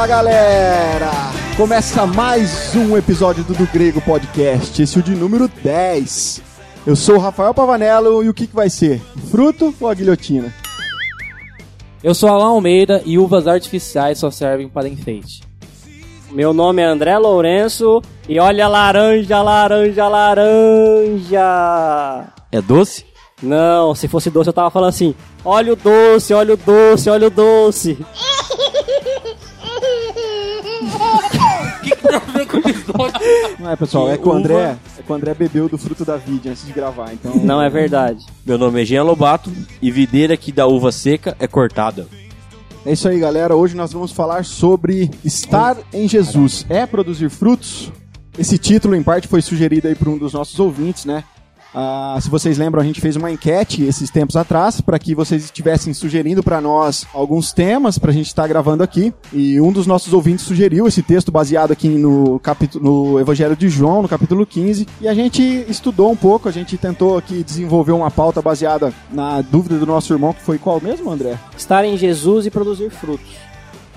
Fala galera! Começa mais um episódio do Do Grego Podcast, esse é o de número 10. Eu sou o Rafael Pavanello e o que, que vai ser? Fruto ou a guilhotina? Eu sou Alan Almeida e uvas artificiais só servem para enfeite. Meu nome é André Lourenço e olha laranja, laranja, laranja. É doce? Não, se fosse doce eu tava falando assim: olha o doce, olha o doce, olha o doce. Não é, pessoal, é que o André, é que o André bebeu do fruto da vide antes de gravar, então. Não é verdade. Meu nome é Jean Lobato e videira que dá uva seca é cortada. É isso aí, galera. Hoje nós vamos falar sobre estar em Jesus. É produzir frutos? Esse título, em parte, foi sugerido aí por um dos nossos ouvintes, né? Ah, se vocês lembram, a gente fez uma enquete esses tempos atrás para que vocês estivessem sugerindo para nós alguns temas para a gente estar tá gravando aqui. E um dos nossos ouvintes sugeriu esse texto baseado aqui no capítulo, no Evangelho de João, no capítulo 15. E a gente estudou um pouco, a gente tentou aqui desenvolver uma pauta baseada na dúvida do nosso irmão, que foi qual mesmo, André? Estar em Jesus e produzir frutos.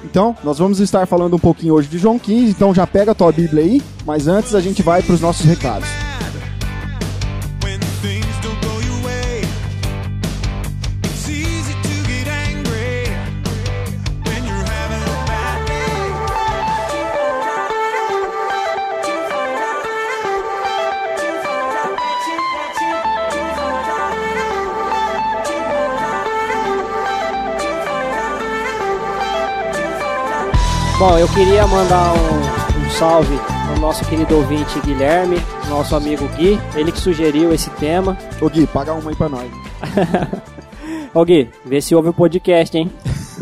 Então, nós vamos estar falando um pouquinho hoje de João 15, então já pega a tua Bíblia aí, mas antes a gente vai para os nossos recados. Bom, eu queria mandar um, um salve ao nosso querido ouvinte Guilherme, nosso amigo Gui, ele que sugeriu esse tema. Ô Gui, paga uma aí pra nós. Ô Gui, vê se ouve o podcast, hein?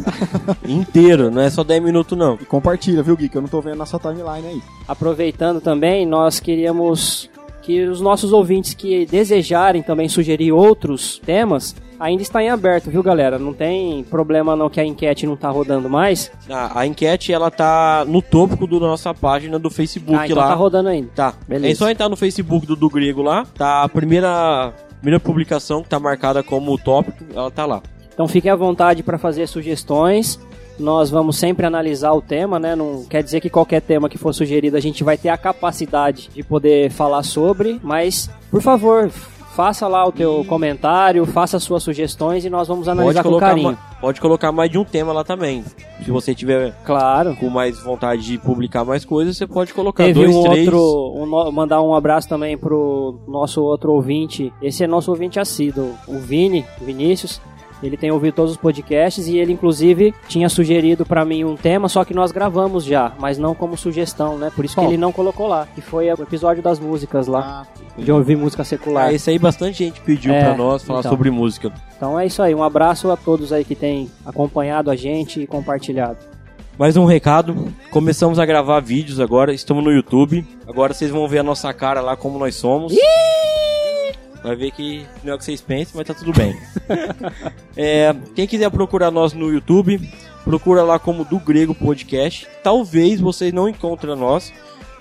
Inteiro, não é só 10 minutos não. E compartilha, viu Gui, que eu não tô vendo na sua timeline aí. Aproveitando também, nós queríamos que os nossos ouvintes que desejarem também sugerir outros temas, ainda está em aberto, viu, galera? Não tem problema não que a enquete não tá rodando mais. Ah, a enquete, ela tá no tópico da nossa página do Facebook ah, então lá. tá rodando ainda. Tá. Beleza. É só entrar no Facebook do, do Grego lá, tá a primeira, primeira publicação que tá marcada como tópico, ela tá lá. Então fiquem à vontade para fazer sugestões. Nós vamos sempre analisar o tema, né? Não quer dizer que qualquer tema que for sugerido a gente vai ter a capacidade de poder falar sobre, mas por favor, faça lá o teu comentário, faça suas sugestões e nós vamos analisar com carinho. Pode colocar mais de um tema lá também. Se você tiver claro. com mais vontade de publicar mais coisas, você pode colocar Teve dois, um três. Outro, um, mandar um abraço também pro nosso outro ouvinte. Esse é nosso ouvinte assíduo, o Vini, Vinícius. Ele tem ouvido todos os podcasts e ele, inclusive, tinha sugerido para mim um tema, só que nós gravamos já, mas não como sugestão, né? Por isso que ele não colocou lá, que foi o episódio das músicas lá, ah, de ouvir música secular. Ah, esse aí bastante gente pediu é, para nós falar então. sobre música. Então é isso aí, um abraço a todos aí que têm acompanhado a gente e compartilhado. Mais um recado, começamos a gravar vídeos agora, estamos no YouTube. Agora vocês vão ver a nossa cara lá como nós somos. Vai ver que não é o que vocês pensam, mas tá tudo bem. é, quem quiser procurar nós no YouTube, procura lá como do Grego Podcast. Talvez vocês não encontrem nós,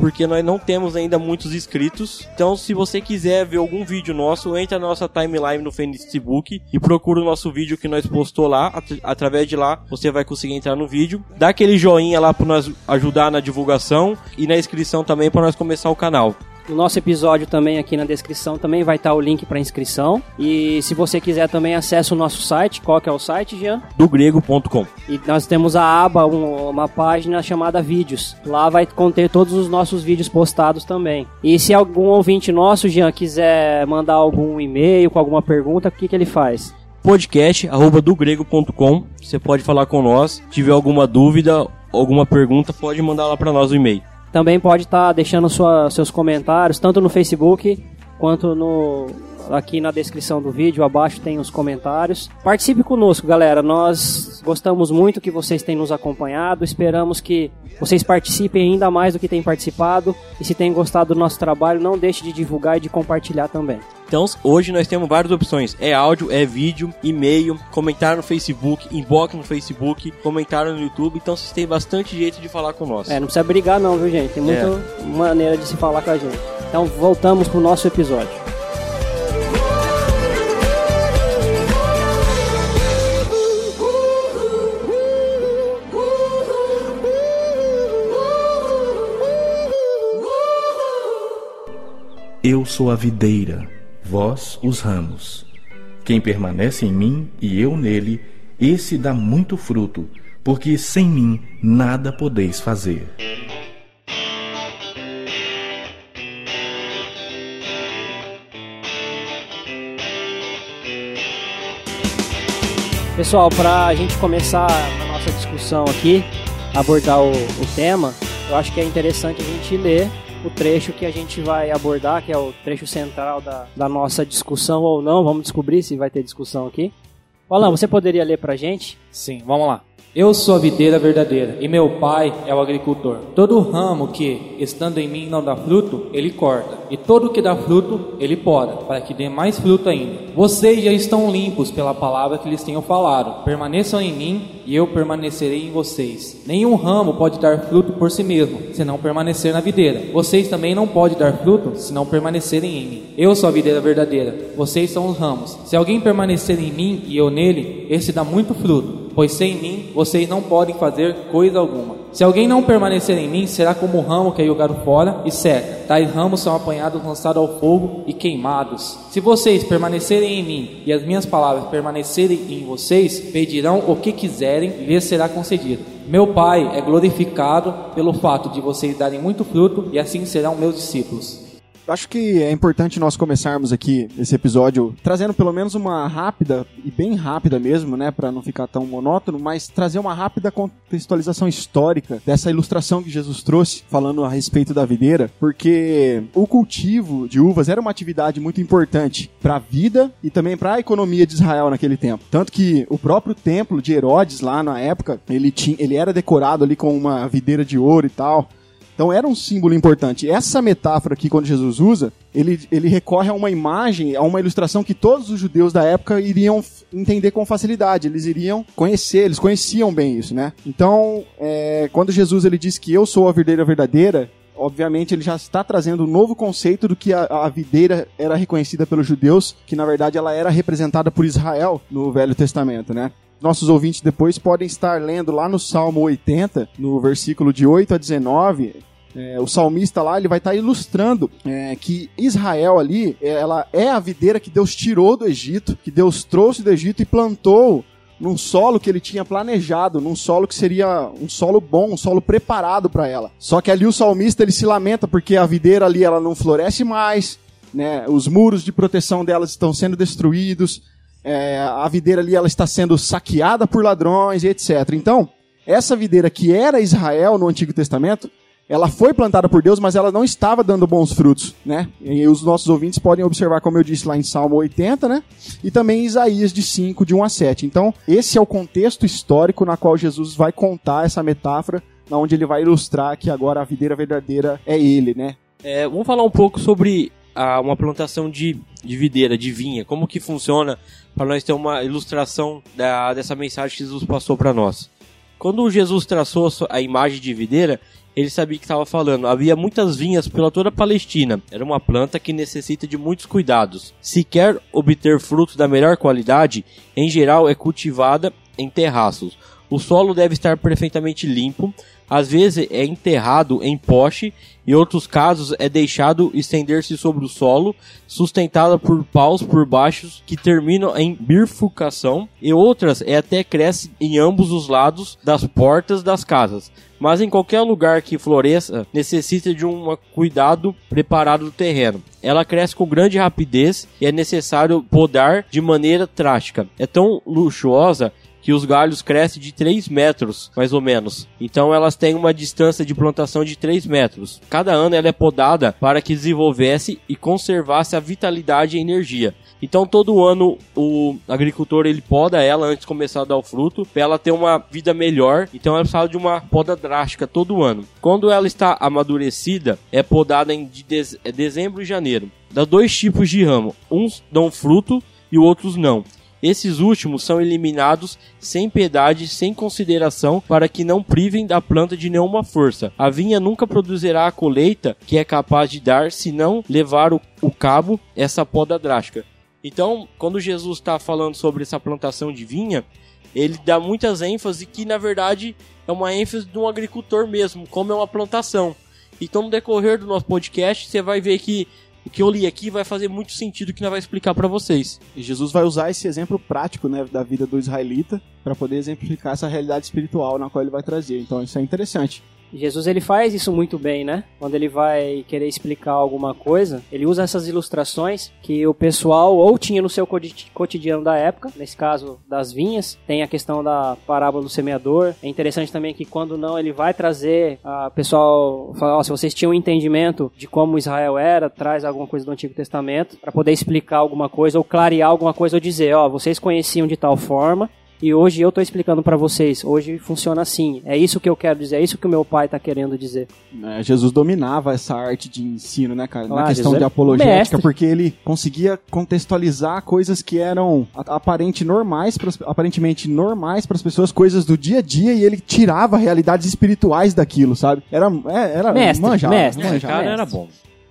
porque nós não temos ainda muitos inscritos. Então, se você quiser ver algum vídeo nosso, entra na nossa timeline no Facebook e procura o nosso vídeo que nós postou lá. At através de lá, você vai conseguir entrar no vídeo. Dá aquele joinha lá para nós ajudar na divulgação e na inscrição também para nós começar o canal. No nosso episódio também aqui na descrição também vai estar o link para inscrição. E se você quiser também acesse o nosso site. Qual que é o site, Jean? Dogrego.com. E nós temos a aba, um, uma página chamada vídeos. Lá vai conter todos os nossos vídeos postados também. E se algum ouvinte nosso, Jean, quiser mandar algum e-mail com alguma pergunta, o que, que ele faz? podcast arroba dogrego.com. Você pode falar com nós. Se tiver alguma dúvida, alguma pergunta, pode mandar lá para nós o e-mail. Também pode estar tá deixando sua, seus comentários, tanto no Facebook quanto no aqui na descrição do vídeo, abaixo tem os comentários. Participe conosco, galera. Nós gostamos muito que vocês têm nos acompanhado. Esperamos que vocês participem ainda mais do que têm participado. E se têm gostado do nosso trabalho, não deixe de divulgar e de compartilhar também. Então, hoje nós temos várias opções: é áudio, é vídeo, e-mail, comentário no Facebook, inbox no Facebook, comentário no YouTube. Então, vocês têm bastante jeito de falar com nós. É, não precisa brigar, não, viu, gente? Tem muita é. maneira de se falar com a gente. Então, voltamos pro nosso episódio. Eu sou a videira vós os ramos. Quem permanece em mim e eu nele, esse dá muito fruto, porque sem mim nada podeis fazer. Pessoal, para a gente começar a nossa discussão aqui, abordar o, o tema, eu acho que é interessante a gente ler o trecho que a gente vai abordar, que é o trecho central da, da nossa discussão ou não. Vamos descobrir se vai ter discussão aqui. Alan, você poderia ler pra gente? Sim, vamos lá. Eu sou a videira verdadeira e meu pai é o agricultor. Todo ramo que, estando em mim, não dá fruto, ele corta. E todo que dá fruto, ele poda, para que dê mais fruto ainda. Vocês já estão limpos pela palavra que lhes tenho falado. Permaneçam em mim e eu permanecerei em vocês. Nenhum ramo pode dar fruto por si mesmo, se não permanecer na videira. Vocês também não podem dar fruto, se não permanecerem em mim. Eu sou a videira verdadeira, vocês são os ramos. Se alguém permanecer em mim e eu nele, esse dá muito fruto pois sem mim vocês não podem fazer coisa alguma. Se alguém não permanecer em mim, será como o ramo que é jogado fora e seca. Tais ramos são apanhados, lançados ao fogo e queimados. Se vocês permanecerem em mim e as minhas palavras permanecerem em vocês, pedirão o que quiserem e lhes será concedido. Meu Pai é glorificado pelo fato de vocês darem muito fruto e assim serão meus discípulos. Acho que é importante nós começarmos aqui esse episódio trazendo pelo menos uma rápida e bem rápida mesmo, né, para não ficar tão monótono, mas trazer uma rápida contextualização histórica dessa ilustração que Jesus trouxe falando a respeito da videira, porque o cultivo de uvas era uma atividade muito importante para a vida e também para a economia de Israel naquele tempo. Tanto que o próprio templo de Herodes lá na época, ele tinha, ele era decorado ali com uma videira de ouro e tal. Então era um símbolo importante. Essa metáfora aqui, quando Jesus usa, ele, ele recorre a uma imagem, a uma ilustração que todos os judeus da época iriam entender com facilidade. Eles iriam conhecer, eles conheciam bem isso, né? Então, é, quando Jesus ele diz que eu sou a videira verdadeira, obviamente ele já está trazendo um novo conceito do que a, a, videira era reconhecida pelos judeus, que na verdade ela era representada por Israel no Velho Testamento, né? Nossos ouvintes depois podem estar lendo lá no Salmo 80, no versículo de 8 a 19, é, o salmista lá ele vai estar tá ilustrando é, que Israel ali ela é a videira que Deus tirou do Egito, que Deus trouxe do Egito e plantou num solo que ele tinha planejado, num solo que seria um solo bom, um solo preparado para ela. Só que ali o salmista ele se lamenta porque a videira ali ela não floresce mais, né? Os muros de proteção delas estão sendo destruídos, é, a videira ali ela está sendo saqueada por ladrões etc. Então essa videira que era Israel no Antigo Testamento ela foi plantada por Deus, mas ela não estava dando bons frutos, né? E os nossos ouvintes podem observar, como eu disse lá em Salmo 80, né? E também Isaías de 5, de 1 a 7. Então, esse é o contexto histórico na qual Jesus vai contar essa metáfora, na onde ele vai ilustrar que agora a videira verdadeira é ele, né? É, vamos falar um pouco sobre a, uma plantação de, de videira, de vinha, como que funciona, para nós ter uma ilustração da, dessa mensagem que Jesus passou para nós. Quando Jesus traçou a imagem de videira, ele sabia que estava falando. Havia muitas vinhas pela toda a Palestina. Era uma planta que necessita de muitos cuidados. Se quer obter frutos da melhor qualidade, em geral é cultivada em terraços. O solo deve estar perfeitamente limpo, às vezes é enterrado em poste, em outros casos é deixado estender-se sobre o solo, sustentada por paus por baixo que terminam em bifurcação, e outras é até cresce em ambos os lados das portas das casas. Mas em qualquer lugar que floresça, necessita de um cuidado preparado do terreno. Ela cresce com grande rapidez e é necessário podar de maneira drástica. É tão luxuosa que os galhos crescem de 3 metros, mais ou menos. Então elas têm uma distância de plantação de 3 metros. Cada ano ela é podada para que desenvolvesse e conservasse a vitalidade e energia. Então todo ano o agricultor ele poda ela antes de começar a dar o fruto, para ela ter uma vida melhor. Então ela precisa de uma poda drástica todo ano. Quando ela está amadurecida, é podada em de dezembro e janeiro. Dá dois tipos de ramo, uns dão fruto e outros não. Esses últimos são eliminados sem piedade, sem consideração, para que não privem da planta de nenhuma força. A vinha nunca produzirá a colheita que é capaz de dar se não levar o, o cabo essa poda drástica. Então, quando Jesus está falando sobre essa plantação de vinha, ele dá muitas ênfases que na verdade é uma ênfase de um agricultor mesmo, como é uma plantação. Então, no decorrer do nosso podcast, você vai ver que o que eu li aqui vai fazer muito sentido que nós vai explicar para vocês. E Jesus vai usar esse exemplo prático né, da vida do israelita para poder exemplificar essa realidade espiritual na qual ele vai trazer. Então isso é interessante. Jesus ele faz isso muito bem, né? Quando ele vai querer explicar alguma coisa, ele usa essas ilustrações que o pessoal ou tinha no seu cotidiano da época, nesse caso das vinhas, tem a questão da parábola do semeador. É interessante também que quando não ele vai trazer a pessoal falar, oh, se vocês tinham um entendimento de como Israel era, traz alguma coisa do Antigo Testamento para poder explicar alguma coisa ou clarear alguma coisa ou dizer, ó, oh, vocês conheciam de tal forma, e hoje eu estou explicando para vocês. Hoje funciona assim. É isso que eu quero dizer. É isso que o meu pai está querendo dizer. É, Jesus dominava essa arte de ensino, né, cara? Na questão de apologética, mestre. porque ele conseguia contextualizar coisas que eram aparente normais, aparentemente normais para as pessoas, coisas do dia a dia, e ele tirava realidades espirituais daquilo, sabe? Era, é, era mestre, manjava, mestre, manjava. cara era bom.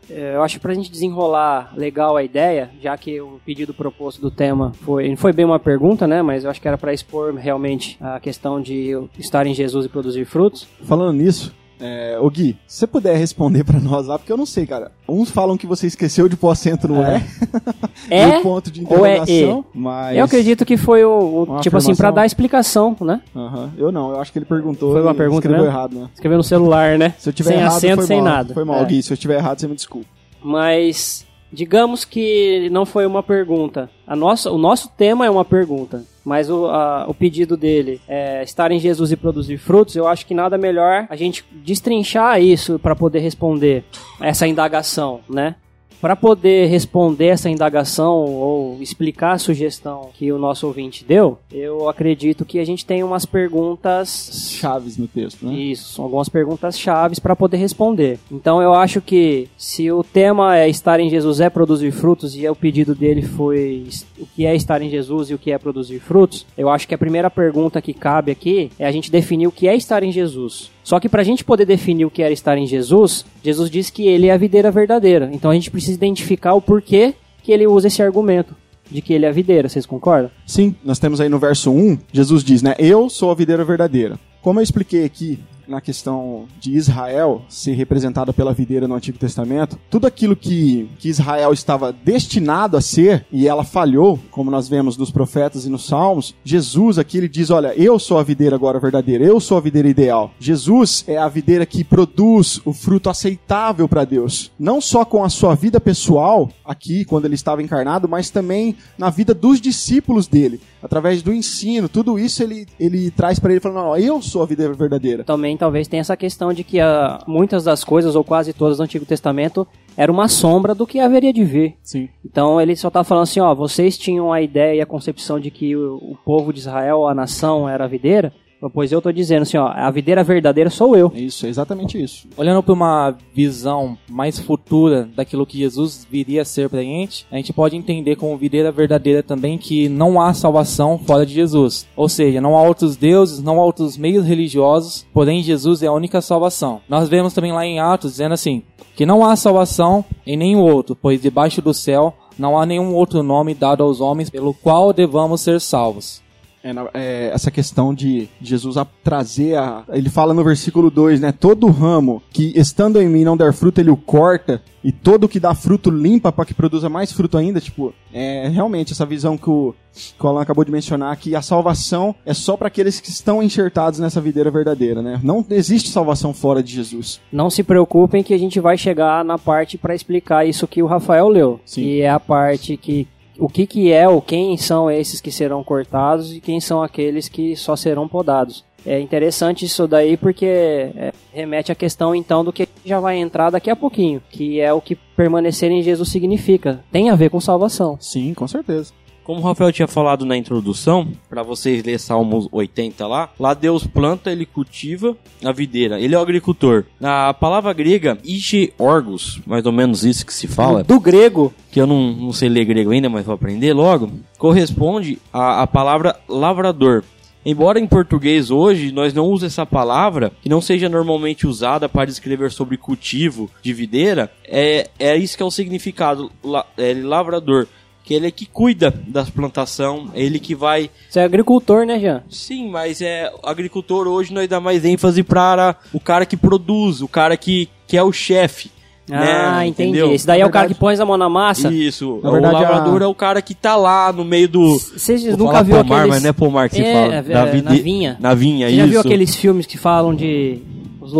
É, eu acho que pra gente desenrolar legal a ideia, já que o pedido proposto do tema foi, não foi bem uma pergunta, né, mas eu acho que era para expor realmente a questão de estar em Jesus e produzir frutos. Falando nisso, é, ô Gui, se você puder responder para nós lá, porque eu não sei, cara. Uns falam que você esqueceu de pôr acento no é. É, é ponto de interrogação, é mas... Eu acredito que foi o, o tipo assim, para dar explicação, né? Uhum. Eu não, eu acho que ele perguntou Foi uma pergunta, escreveu né? errado, né? Escreveu no celular, né? Se eu tiver sem errado, acento, sem mal. nada. Foi mal, é. Gui. Se eu tiver errado, você me desculpa. Mas digamos que não foi uma pergunta. A nossa, o nosso tema é uma pergunta, mas o, a, o pedido dele é estar em Jesus e produzir frutos. Eu acho que nada melhor a gente destrinchar isso para poder responder essa indagação, né? Para poder responder essa indagação ou explicar a sugestão que o nosso ouvinte deu, eu acredito que a gente tem umas perguntas chaves no texto, né? Isso, são algumas perguntas chaves para poder responder. Então eu acho que se o tema é estar em Jesus é produzir frutos e o pedido dele foi o que é estar em Jesus e o que é produzir frutos, eu acho que a primeira pergunta que cabe aqui é a gente definir o que é estar em Jesus. Só que para a gente poder definir o que era estar em Jesus, Jesus diz que ele é a videira verdadeira. Então a gente precisa identificar o porquê que ele usa esse argumento de que ele é a videira. Vocês concordam? Sim, nós temos aí no verso 1, Jesus diz, né? Eu sou a videira verdadeira. Como eu expliquei aqui na questão de Israel ser representada pela videira no Antigo Testamento, tudo aquilo que, que Israel estava destinado a ser e ela falhou, como nós vemos nos profetas e nos salmos, Jesus aqui ele diz: Olha, eu sou a videira agora verdadeira, eu sou a videira ideal. Jesus é a videira que produz o fruto aceitável para Deus, não só com a sua vida pessoal, aqui, quando ele estava encarnado, mas também na vida dos discípulos dele através do ensino, tudo isso ele, ele traz para ele falando, não, eu sou a vida verdadeira. Também talvez tenha essa questão de que uh, muitas das coisas, ou quase todas do Antigo Testamento, era uma sombra do que haveria de vir. Sim. Então ele só está falando assim, ó, vocês tinham a ideia e a concepção de que o, o povo de Israel, a nação, era a videira, Pois eu estou dizendo assim, ó, a videira verdadeira sou eu. Isso, é exatamente isso. Olhando para uma visão mais futura daquilo que Jesus viria a ser pra gente, a gente pode entender como videira verdadeira também que não há salvação fora de Jesus. Ou seja, não há outros deuses, não há outros meios religiosos, porém Jesus é a única salvação. Nós vemos também lá em Atos dizendo assim, que não há salvação em nenhum outro, pois debaixo do céu não há nenhum outro nome dado aos homens pelo qual devamos ser salvos. É, é, essa questão de Jesus a trazer a. Ele fala no versículo 2, né? Todo ramo que estando em mim não der fruto, ele o corta, e todo que dá fruto limpa para que produza mais fruto ainda. Tipo, é realmente essa visão que o, que o Alan acabou de mencionar, que a salvação é só para aqueles que estão enxertados nessa videira verdadeira, né? Não existe salvação fora de Jesus. Não se preocupem que a gente vai chegar na parte para explicar isso que o Rafael leu. Sim. Que é a parte que o que, que é ou quem são esses que serão cortados e quem são aqueles que só serão podados. É interessante isso daí porque é, remete à questão então do que já vai entrar daqui a pouquinho, que é o que permanecer em Jesus significa. Tem a ver com salvação. Sim, com certeza. Como o Rafael tinha falado na introdução, para vocês ler Salmos 80 lá, lá Deus planta, ele cultiva a videira, ele é o agricultor. Na palavra grega, ishi orgos, mais ou menos isso que se fala. Do grego. Que eu não, não sei ler grego ainda, mas vou aprender logo. Corresponde à, à palavra lavrador. Embora em português hoje nós não usemos essa palavra, que não seja normalmente usada para escrever sobre cultivo de videira, é, é isso que é o significado, la, é, lavrador que ele é que cuida das plantação, ele que vai. Você é agricultor, né, Jean? Sim, mas é agricultor hoje nós dá mais ênfase para o cara que produz, o cara que, que é o chefe. Ah, né? entendi. Entendeu? Esse daí é Na o cara que põe a mão na massa. Isso. Na verdade, o lavrador a- é o cara que tá lá no meio do. Vocês nunca viu pomar, aqueles... mas não é pomar que se É, fala. é, é, vide- na vinha. Na vinha, Você isso. já viu aqueles filmes que falam de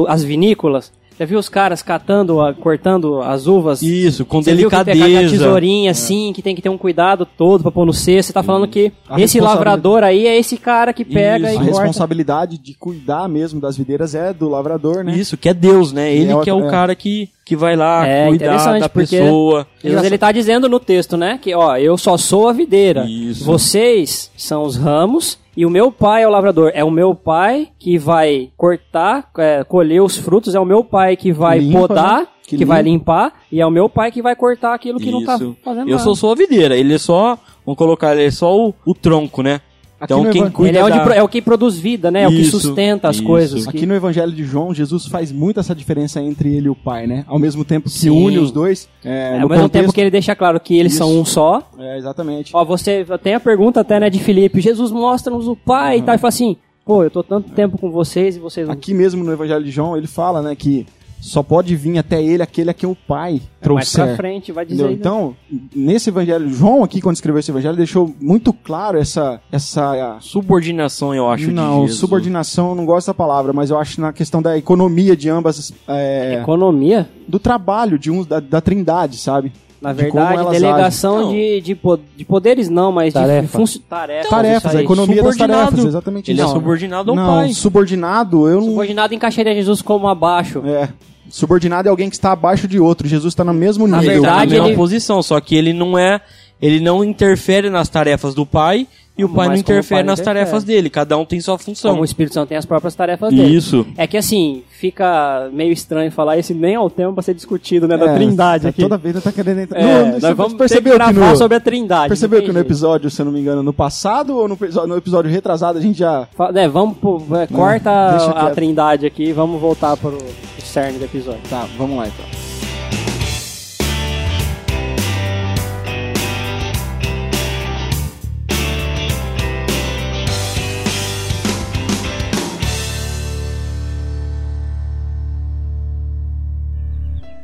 as vinícolas? Já viu os caras catando, a- cortando as uvas? Isso, com Você viu que tem delicadeza. tesourinha assim, que tem que ter um cuidado todo pra pôr no cesto. Você tá falando que A esse responsabilidade- lavrador aí é esse cara que pega Isso. A e corta. responsabilidade de cuidar mesmo das videiras é do lavrador, né? Isso, que é Deus, né? Ele é o- que é o é. cara que, que vai lá É, cuidar da pessoa. Jesus, ele tá dizendo no texto, né? Que, ó, eu só sou a videira. Isso. Vocês são os ramos e o meu pai é o lavrador. É o meu pai que vai cortar, é, colher os frutos. É o meu pai que vai Limpa, podar, né? que, Que vai limpa. limpar. E é o meu pai que vai cortar aquilo que não tá Isso. fazendo Eu nada. sou só a videira, ele é só, vamos colocar, ele é só o, o tronco, né? Então quem cuida Ele é o, de da... é o que produz vida, né? É o que Isso, sustenta as isso. coisas. Aqui que- no Evangelho de João, Jesus faz muito essa diferença entre ele e o Pai, né? Ao mesmo tempo que Sim. une os dois. É, É, no ao mesmo tempo contexto- que ele deixa claro que eles Isso. são um só. É, exatamente. Ó, você tem a pergunta até, né, de Felipe. Jesus mostra-nos o Pai e tal. E fala assim, pô, eu tô tanto tempo com vocês e vocês. Aqui mesmo no Evangelho de João, ele fala, né, que só pode vir até ele aquele a quem o Pai É mais pra trouxer. frente, vai dizer. Então, nesse evangelho, João aqui, quando escreveu esse evangelho, deixou muito claro essa. essa Subordinação, eu acho, não, de Jesus. subordinação, eu não gosto dessa palavra, mas eu acho na questão da economia de ambas. é, Economia, do trabalho de um, da, da trindade, sabe? na De verdade, elas delegação de, de, de poderes não, mas Tarefa. de funci- tarefas. tarefas, a economia das tarefas, exatamente Ele é isso. subordinado ao não, pai. subordinado, eu não. Subordinado encaixaria Jesus como abaixo. É. Subordinado é alguém que está abaixo de outro. Jesus está no mesmo Na nível. Na verdade, mesma ele- posição, só que ele não é... Ele não interfere nas tarefas do pai e o pai não o interfere pai nas interfere. tarefas dele. Cada um tem sua função. Como o Espírito Santo tem as próprias tarefas dele. Isso. É que assim, fica meio estranho falar isso, nem ao tempo pra ser discutido, né? da É, trindade tá aqui. Toda vez tá querendo entrar. É, No- nós você vamos percebeu ter que no, sobre a trindade. Percebeu não que no episódio, se eu não me engano, no passado ou no, no episódio retrasado a gente já. É, vamos pro, é, corta deixa a quieto. trindade aqui e vamos voltar pro pro cerne do episódio. Tá, vamos lá então.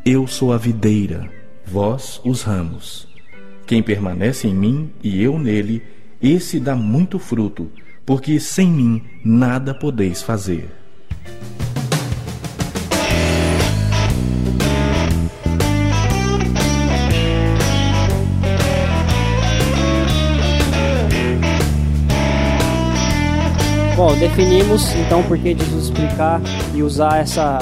Eu sou a videira, vós os ramos. Quem permanece em mim e eu nele, esse dá muito fruto, porque sem mim nada podeis fazer. Bom, definimos então por que Jesus explicar e usar essa,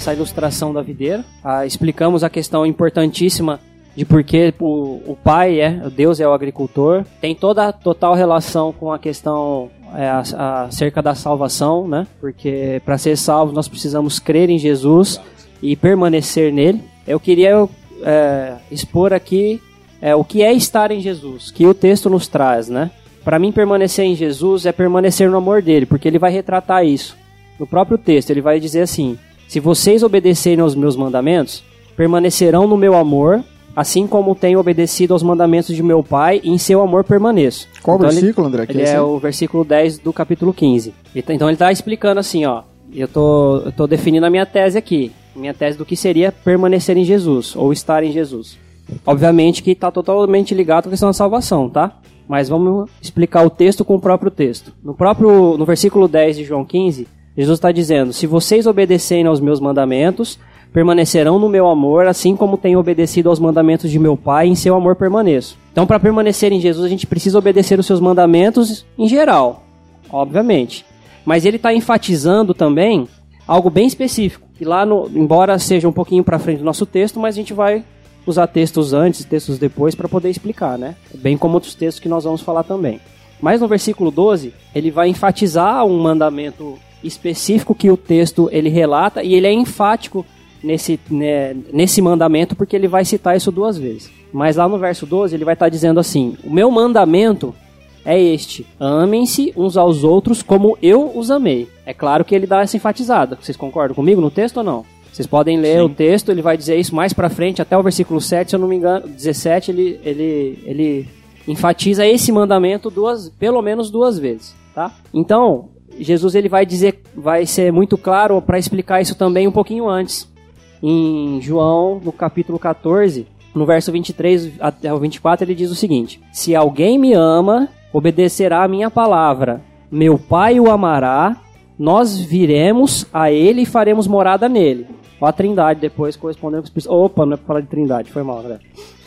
essa ilustração da videira. Ah, explicamos a questão importantíssima de por que o, o pai é, o Deus é o agricultor. Tem toda a total relação com a questão é, acerca da salvação, né? Porque para ser salvos nós precisamos crer em Jesus e permanecer nele. Eu queria é, expor aqui é, o que é estar em Jesus, que o texto nos traz, né? Para mim, permanecer em Jesus é permanecer no amor dele, porque ele vai retratar isso. No próprio texto, ele vai dizer assim: Se vocês obedecerem aos meus mandamentos, permanecerão no meu amor, assim como tenho obedecido aos mandamentos de meu Pai, e em seu amor permaneço. Qual Então, ele- versículo, André? Que ele esse é aí? o versículo 10 do capítulo 15. Então ele está explicando assim, ó. Eu tô, eu tô definindo a minha tese aqui. Minha tese do que seria permanecer em Jesus, ou estar em Jesus. Obviamente que está totalmente ligado com a questão da salvação, tá? Mas vamos explicar o texto com o próprio texto. No próprio, no versículo 10 de João 15, Jesus está dizendo: Se vocês obedecerem aos meus mandamentos, permanecerão no meu amor, assim como tenho obedecido aos mandamentos de meu Pai, em seu amor permaneço. Então, para permanecer em Jesus, a gente precisa obedecer os seus mandamentos em geral, obviamente. Mas ele está enfatizando também algo bem específico, que lá, no, embora seja um pouquinho para frente do nosso texto, mas a gente vai usar textos antes e textos depois para poder explicar, né? Bem como outros textos que nós vamos falar também. Mas no versículo 12, ele vai enfatizar um mandamento específico que o texto ele relata e ele é enfático nesse, né, nesse mandamento porque ele vai citar isso duas vezes. Mas lá no verso 12 ele vai estar dizendo assim: O meu mandamento é este: amem-se uns aos outros como eu os amei. É claro que ele dá essa enfatizada. Vocês concordam comigo no texto ou não? Vocês podem ler Sim. o texto, ele vai dizer isso mais pra frente, até o versículo 7, se eu não me engano, 17, ele, ele, ele enfatiza esse mandamento duas, pelo menos duas vezes, tá? Então, Jesus ele vai dizer, vai ser muito claro para explicar isso também um pouquinho antes. Em João, no capítulo 14, no verso 23 até o 24, ele diz o seguinte: Se alguém me ama, obedecerá a minha palavra. Meu Pai o amará, nós viremos a ele e faremos morada nele. Ó, a Trindade depois correspondendo com os. Opa, não é pra falar de Trindade, foi mal, galera.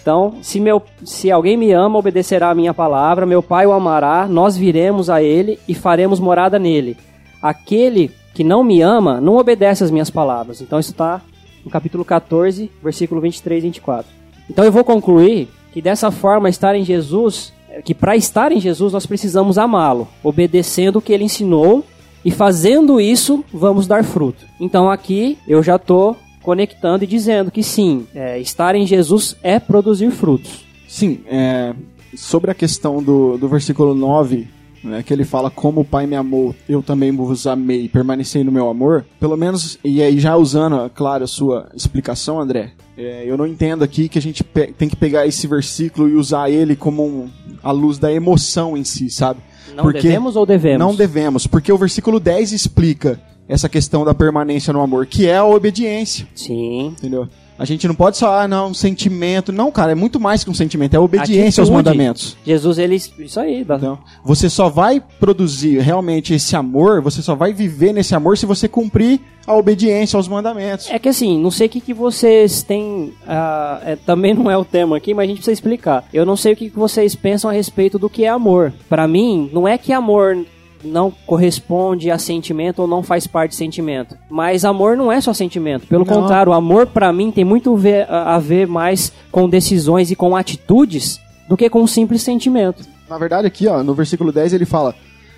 Então, se, meu, se alguém me ama, obedecerá a minha palavra, meu Pai o amará, nós viremos a ele e faremos morada nele. Aquele que não me ama, não obedece às minhas palavras. Então, isso está no capítulo 14, versículo 23 e 24. Então, eu vou concluir que dessa forma, estar em Jesus, que para estar em Jesus, nós precisamos amá-lo, obedecendo o que ele ensinou e fazendo isso, vamos dar fruto. Então, aqui eu já estou conectando e dizendo que sim, é, estar em Jesus é produzir frutos. Sim, é, sobre a questão do, do versículo 9, né, que ele fala como o Pai me amou, eu também vos amei, permanecei no meu amor, pelo menos, e aí já usando, claro, a sua explicação, André, é, eu não entendo aqui que a gente tem que pegar esse versículo e usar ele como um, a luz da emoção em si, sabe? Não porque devemos ou devemos? Não devemos, porque o versículo 10 explica essa questão da permanência no amor, que é a obediência. Sim. Entendeu? A gente não pode só, ah, não, um sentimento. Não, cara, é muito mais que um sentimento, é a obediência Atitude. aos mandamentos. Jesus, ele. Isso aí, dá. Então, você só vai produzir realmente esse amor, você só vai viver nesse amor se você cumprir a obediência aos mandamentos. É que assim, não sei o que, que vocês têm. Uh, é, também não é o tema aqui, mas a gente precisa explicar. Eu não sei o que, que vocês pensam a respeito do que é amor. Para mim, não é que amor não corresponde a sentimento ou não faz parte de sentimento. Mas amor não é só sentimento. Pelo não. contrário, o amor para mim tem muito a ver mais com decisões e com atitudes do que com um simples sentimento. Na verdade, aqui, ó, no versículo 10 ele fala: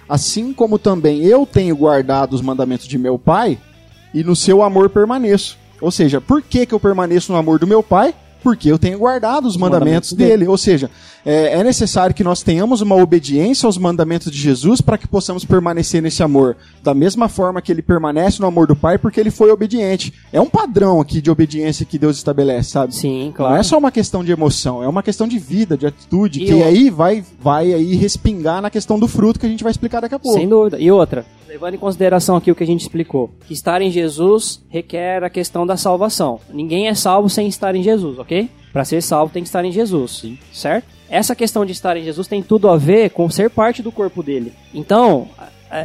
Assim como também eu tenho guardado os mandamentos de meu pai, e no seu amor permaneço. Ou seja, por que, que eu permaneço no amor do meu pai? Porque eu tenho guardado os, os mandamentos, mandamentos dele. dele. Ou seja, é, é, necessário que nós tenhamos uma obediência aos mandamentos de Jesus para que possamos permanecer nesse amor. Da mesma forma que ele permanece no amor do Pai, porque ele foi obediente. É um padrão aqui de obediência que Deus estabelece, sabe? Sim, claro. Não é só uma questão de emoção, é uma questão de vida, de atitude, e que eu... aí vai, vai aí respingar na questão do fruto que a gente vai explicar daqui a pouco. Sem dúvida. E outra, levando em consideração aqui o que a gente explicou, que estar em Jesus requer a questão da salvação. Ninguém é salvo sem estar em Jesus, ok? Para ser salvo tem que estar em Jesus, Sim. certo? Essa questão de estar em Jesus tem tudo a ver com ser parte do corpo dele. Então,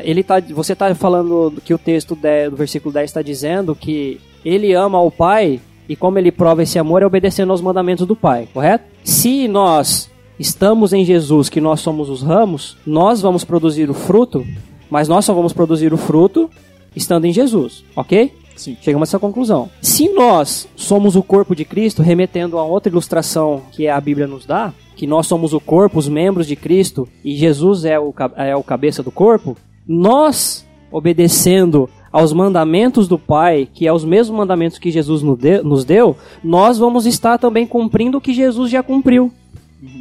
ele tá, você está falando que o texto do versículo 10 está dizendo que ele ama o Pai e como ele prova esse amor é obedecendo aos mandamentos do Pai, correto? Se nós estamos em Jesus, que nós somos os ramos, nós vamos produzir o fruto, mas nós só vamos produzir o fruto estando em Jesus, ok? Sim. Chegamos a essa conclusão. Se nós somos o corpo de Cristo, remetendo a outra ilustração que a Bíblia nos dá, que nós somos o corpo, os membros de Cristo, e Jesus é o, é o cabeça do corpo, nós, obedecendo aos mandamentos do Pai, que é os mesmos mandamentos que Jesus nos deu, nós vamos estar também cumprindo o que Jesus já cumpriu.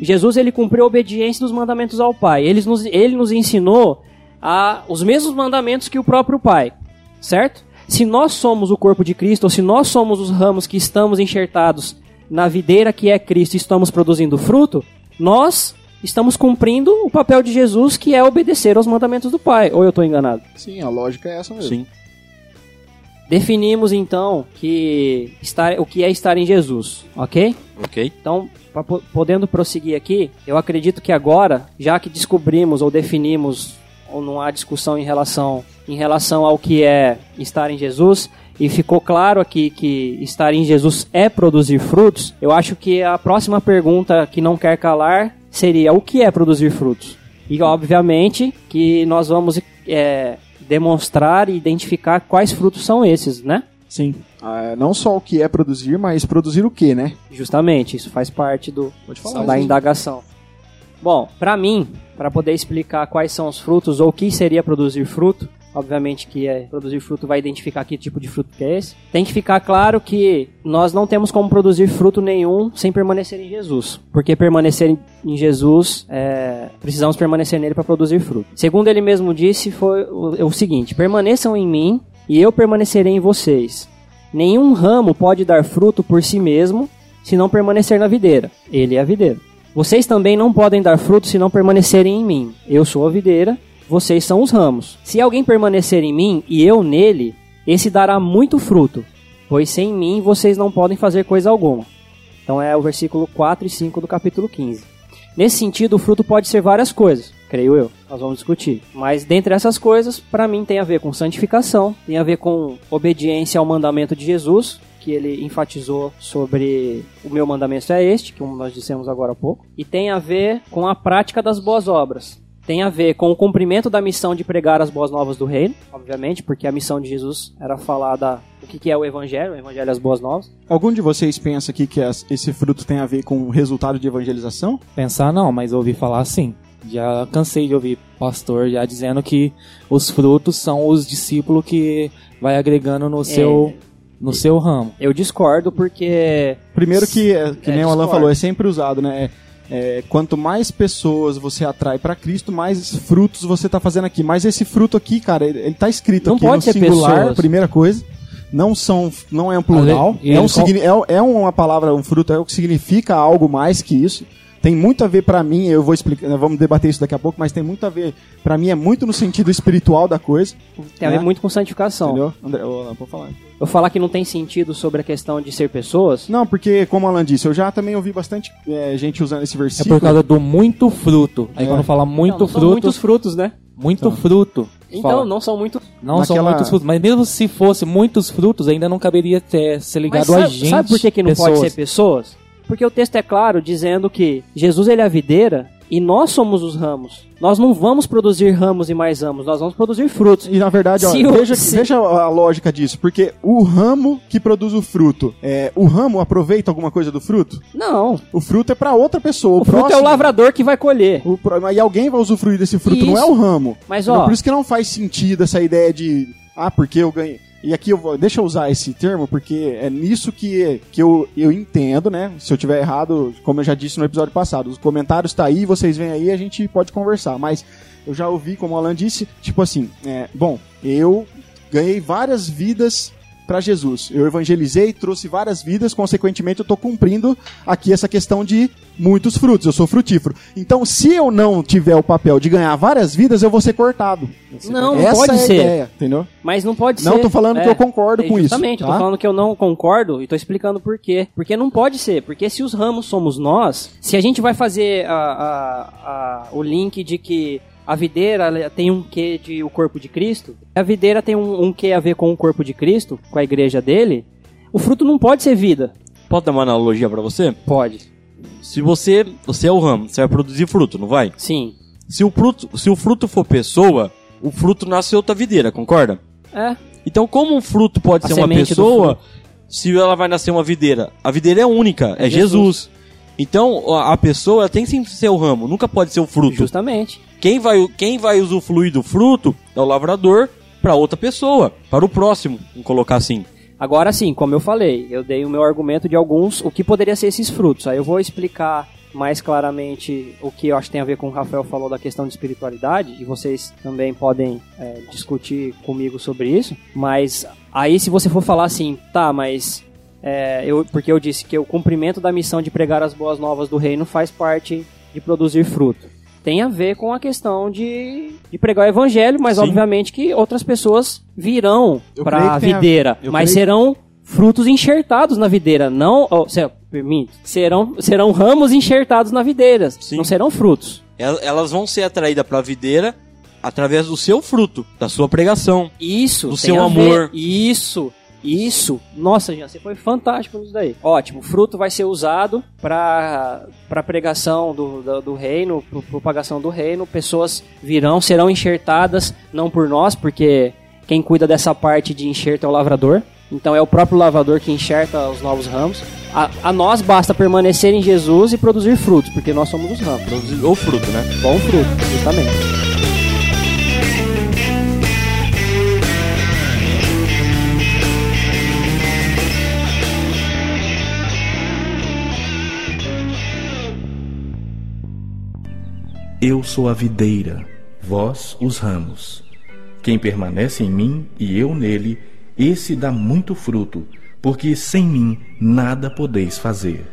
Jesus ele cumpriu a obediência dos mandamentos ao Pai. Ele nos, ele nos ensinou a, os mesmos mandamentos que o próprio Pai, certo? Se nós somos o corpo de Cristo, ou se nós somos os ramos que estamos enxertados na videira que é Cristo e estamos produzindo fruto, nós estamos cumprindo o papel de Jesus, que é obedecer aos mandamentos do Pai. Ou eu estou enganado? Sim, a lógica é essa mesmo. Sim. Definimos então que estar, o que é estar em Jesus, ok? Ok. Então, pra, podendo prosseguir aqui, eu acredito que agora, já que descobrimos ou definimos ou não há discussão em relação, em relação ao que é estar em Jesus, e ficou claro aqui que estar em Jesus é produzir frutos, eu acho que a próxima pergunta que não quer calar seria o que é produzir frutos? E obviamente que nós vamos é, demonstrar e identificar quais frutos são esses, né? Sim. Ah, não só o que é produzir, mas produzir o que, né? Justamente, isso faz parte do, da indagação. Bom, para mim, para poder explicar quais são os frutos ou o que seria produzir fruto, obviamente que é produzir fruto vai identificar que tipo de fruto que é esse. Tem que ficar claro que nós não temos como produzir fruto nenhum sem permanecer em Jesus, porque permanecer em Jesus é, precisamos permanecer nele para produzir fruto. Segundo ele mesmo disse foi o, o seguinte: permaneçam em mim e eu permanecerei em vocês. Nenhum ramo pode dar fruto por si mesmo se não permanecer na videira. Ele é a videira. Vocês também não podem dar fruto se não permanecerem em mim. Eu sou a videira, vocês são os ramos. Se alguém permanecer em mim e eu nele, esse dará muito fruto, pois sem mim vocês não podem fazer coisa alguma. Então é o versículo 4 e 5 do capítulo 15. Nesse sentido, o fruto pode ser várias coisas, creio eu. Nós vamos discutir. Mas dentre essas coisas, para mim tem a ver com santificação, tem a ver com obediência ao mandamento de Jesus, que ele enfatizou sobre o meu mandamento é este, que nós dissemos agora há pouco, e tem a ver com a prática das boas obras. Tem a ver com o cumprimento da missão de pregar as boas novas do reino, obviamente, porque a missão de Jesus era falar da o que que é o evangelho, o evangelho é as boas novas. Algum de vocês pensa aqui que esse fruto tem a ver com o resultado de evangelização? Pensar não, mas ouvi falar sim. Já cansei de ouvir pastor já dizendo que os frutos são os discípulos que vai agregando no seu no seu ramo. Eu discordo porque Primeiro que, é, que É, nem o Alan discordo. falou, é sempre usado, né? É, é, quanto mais pessoas você atrai pra Cristo, mais frutos você tá fazendo aqui. Mas esse fruto aqui, cara, ele, ele tá escrito Não aqui pode no ser singular, pessoas. primeira coisa. Não são, não é um plural. É, um é, é uma palavra, um fruto, é o que significa algo mais que isso. Tem muito a ver pra mim, eu vou explicar, vamos debater isso daqui a pouco, mas tem muito a ver, pra mim é muito no sentido espiritual da coisa. tem a ver né? muito com santificação. Entendeu? André, pode falar. Eu falar que não tem sentido sobre a questão de ser pessoas, Não, porque, como o Alan disse, eu já também ouvi bastante é, gente usando esse É versículo. por causa do muito fruto. Aí É. quando fala Não, muito não são fruto, muitos frutos, né? muito fruto. Então, Fala. não são muito. Não são Naquela- muitos frutos, mas mesmo se fosse muitos frutos, ainda não caberia ter ser ligado Mas a sabe, gente. sabe por que, que não pessoas. pode ser pessoas? Porque o texto é claro dizendo que Jesus ele é a videira e nós somos os ramos. Nós não vamos produzir ramos e mais ramos, nós vamos produzir frutos. E na verdade, ó, o- veja, se- veja a lógica disso, porque o ramo que produz o fruto, é, o ramo aproveita alguma coisa do fruto? Não. O fruto é pra outra pessoa. O fruto é o próximo- lavrador que vai colher. o E alguém vai usufruir desse fruto, não é Isso. o ramo. Mas, Entendeu? ó- Por isso que não faz sentido essa ideia de, ah, porque eu ganhei. E aqui eu vou, deixa eu usar esse termo, porque é nisso que, que eu, eu entendo, né? Se eu tiver errado, como eu já disse no episódio passado, os comentários tá aí, vocês vêm aí, a gente pode conversar. Mas eu já ouvi, como o Alan disse, tipo assim, é, bom, eu ganhei várias vidas pra Jesus. Eu evangelizei, trouxe várias vidas, consequentemente eu tô cumprindo aqui essa questão de muitos frutos, eu sou frutífero. Então, se eu não tiver o papel de ganhar várias vidas, eu vou ser cortado. Não, não Essa pode é ser. ideia, entendeu? Mas não pode Não ser. tô falando que eu concordo é, com isso, Justamente, eu tá? tô falando que eu não concordo e tô explicando por quê. Porque não pode ser. Porque se os ramos somos nós, se a gente vai fazer a- a- a- o link de que a videira tem um quê de o corpo de Cristo, a videira tem um, um quê a ver com o corpo de Cristo, com a igreja dele, o fruto não pode ser vida. Pode dar uma analogia pra você? Pode. Se você, você é o ramo, você vai produzir fruto, não vai? Sim. Se o fruto, se o fruto for pessoa, o fruto nasce outra videira, concorda? É. Então, como um fruto pode A ser uma pessoa, se ela vai nascer uma videira? A videira é única, é, É Jesus. Então, a pessoa tem que sempre ser o ramo, nunca pode ser o fruto. Justamente. Quem vai, quem vai usufruir do fruto é o lavrador para outra pessoa, para o próximo, vamos colocar assim. Agora sim, como eu falei, eu dei o meu argumento de alguns, o que poderia ser esses frutos. Aí eu vou explicar mais claramente o que eu acho que tem a ver com o Rafael falou da questão de espiritualidade, e vocês também podem é, discutir comigo sobre isso. Mas aí se você for falar assim, tá, mas é, eu, porque eu disse que o cumprimento da missão de pregar as boas novas do reino faz parte de produzir fruto. Tem a ver com a questão de, de pregar o evangelho, mas Sim. obviamente que outras pessoas virão para a videira, mas creio- serão frutos enxertados na videira, não, oh, se, permite, serão, serão ramos enxertados na videira, Sim. não serão frutos. El- Elas vão ser atraídas para a videira através do seu fruto, da sua pregação. Isso, Do tem seu a ver- amor. Isso, isso. Nossa, Jean, você foi fantástico nisso daí. Ótimo, fruto vai ser usado para para pregação do, do, do reino, pro- propagação do reino. Pessoas virão, serão enxertadas, não por nós, porque quem cuida dessa parte de enxerto é o lavrador. Então é o próprio lavrador que enxerta os novos ramos. A, a nós basta permanecer em Jesus e produzir frutos, porque nós somos os ramos. Produzir o fruto, né? Bom fruto, justamente. Eu sou a videira, vós os ramos. Quem permanece em mim e eu nele, esse dá muito fruto, porque sem mim nada podeis fazer.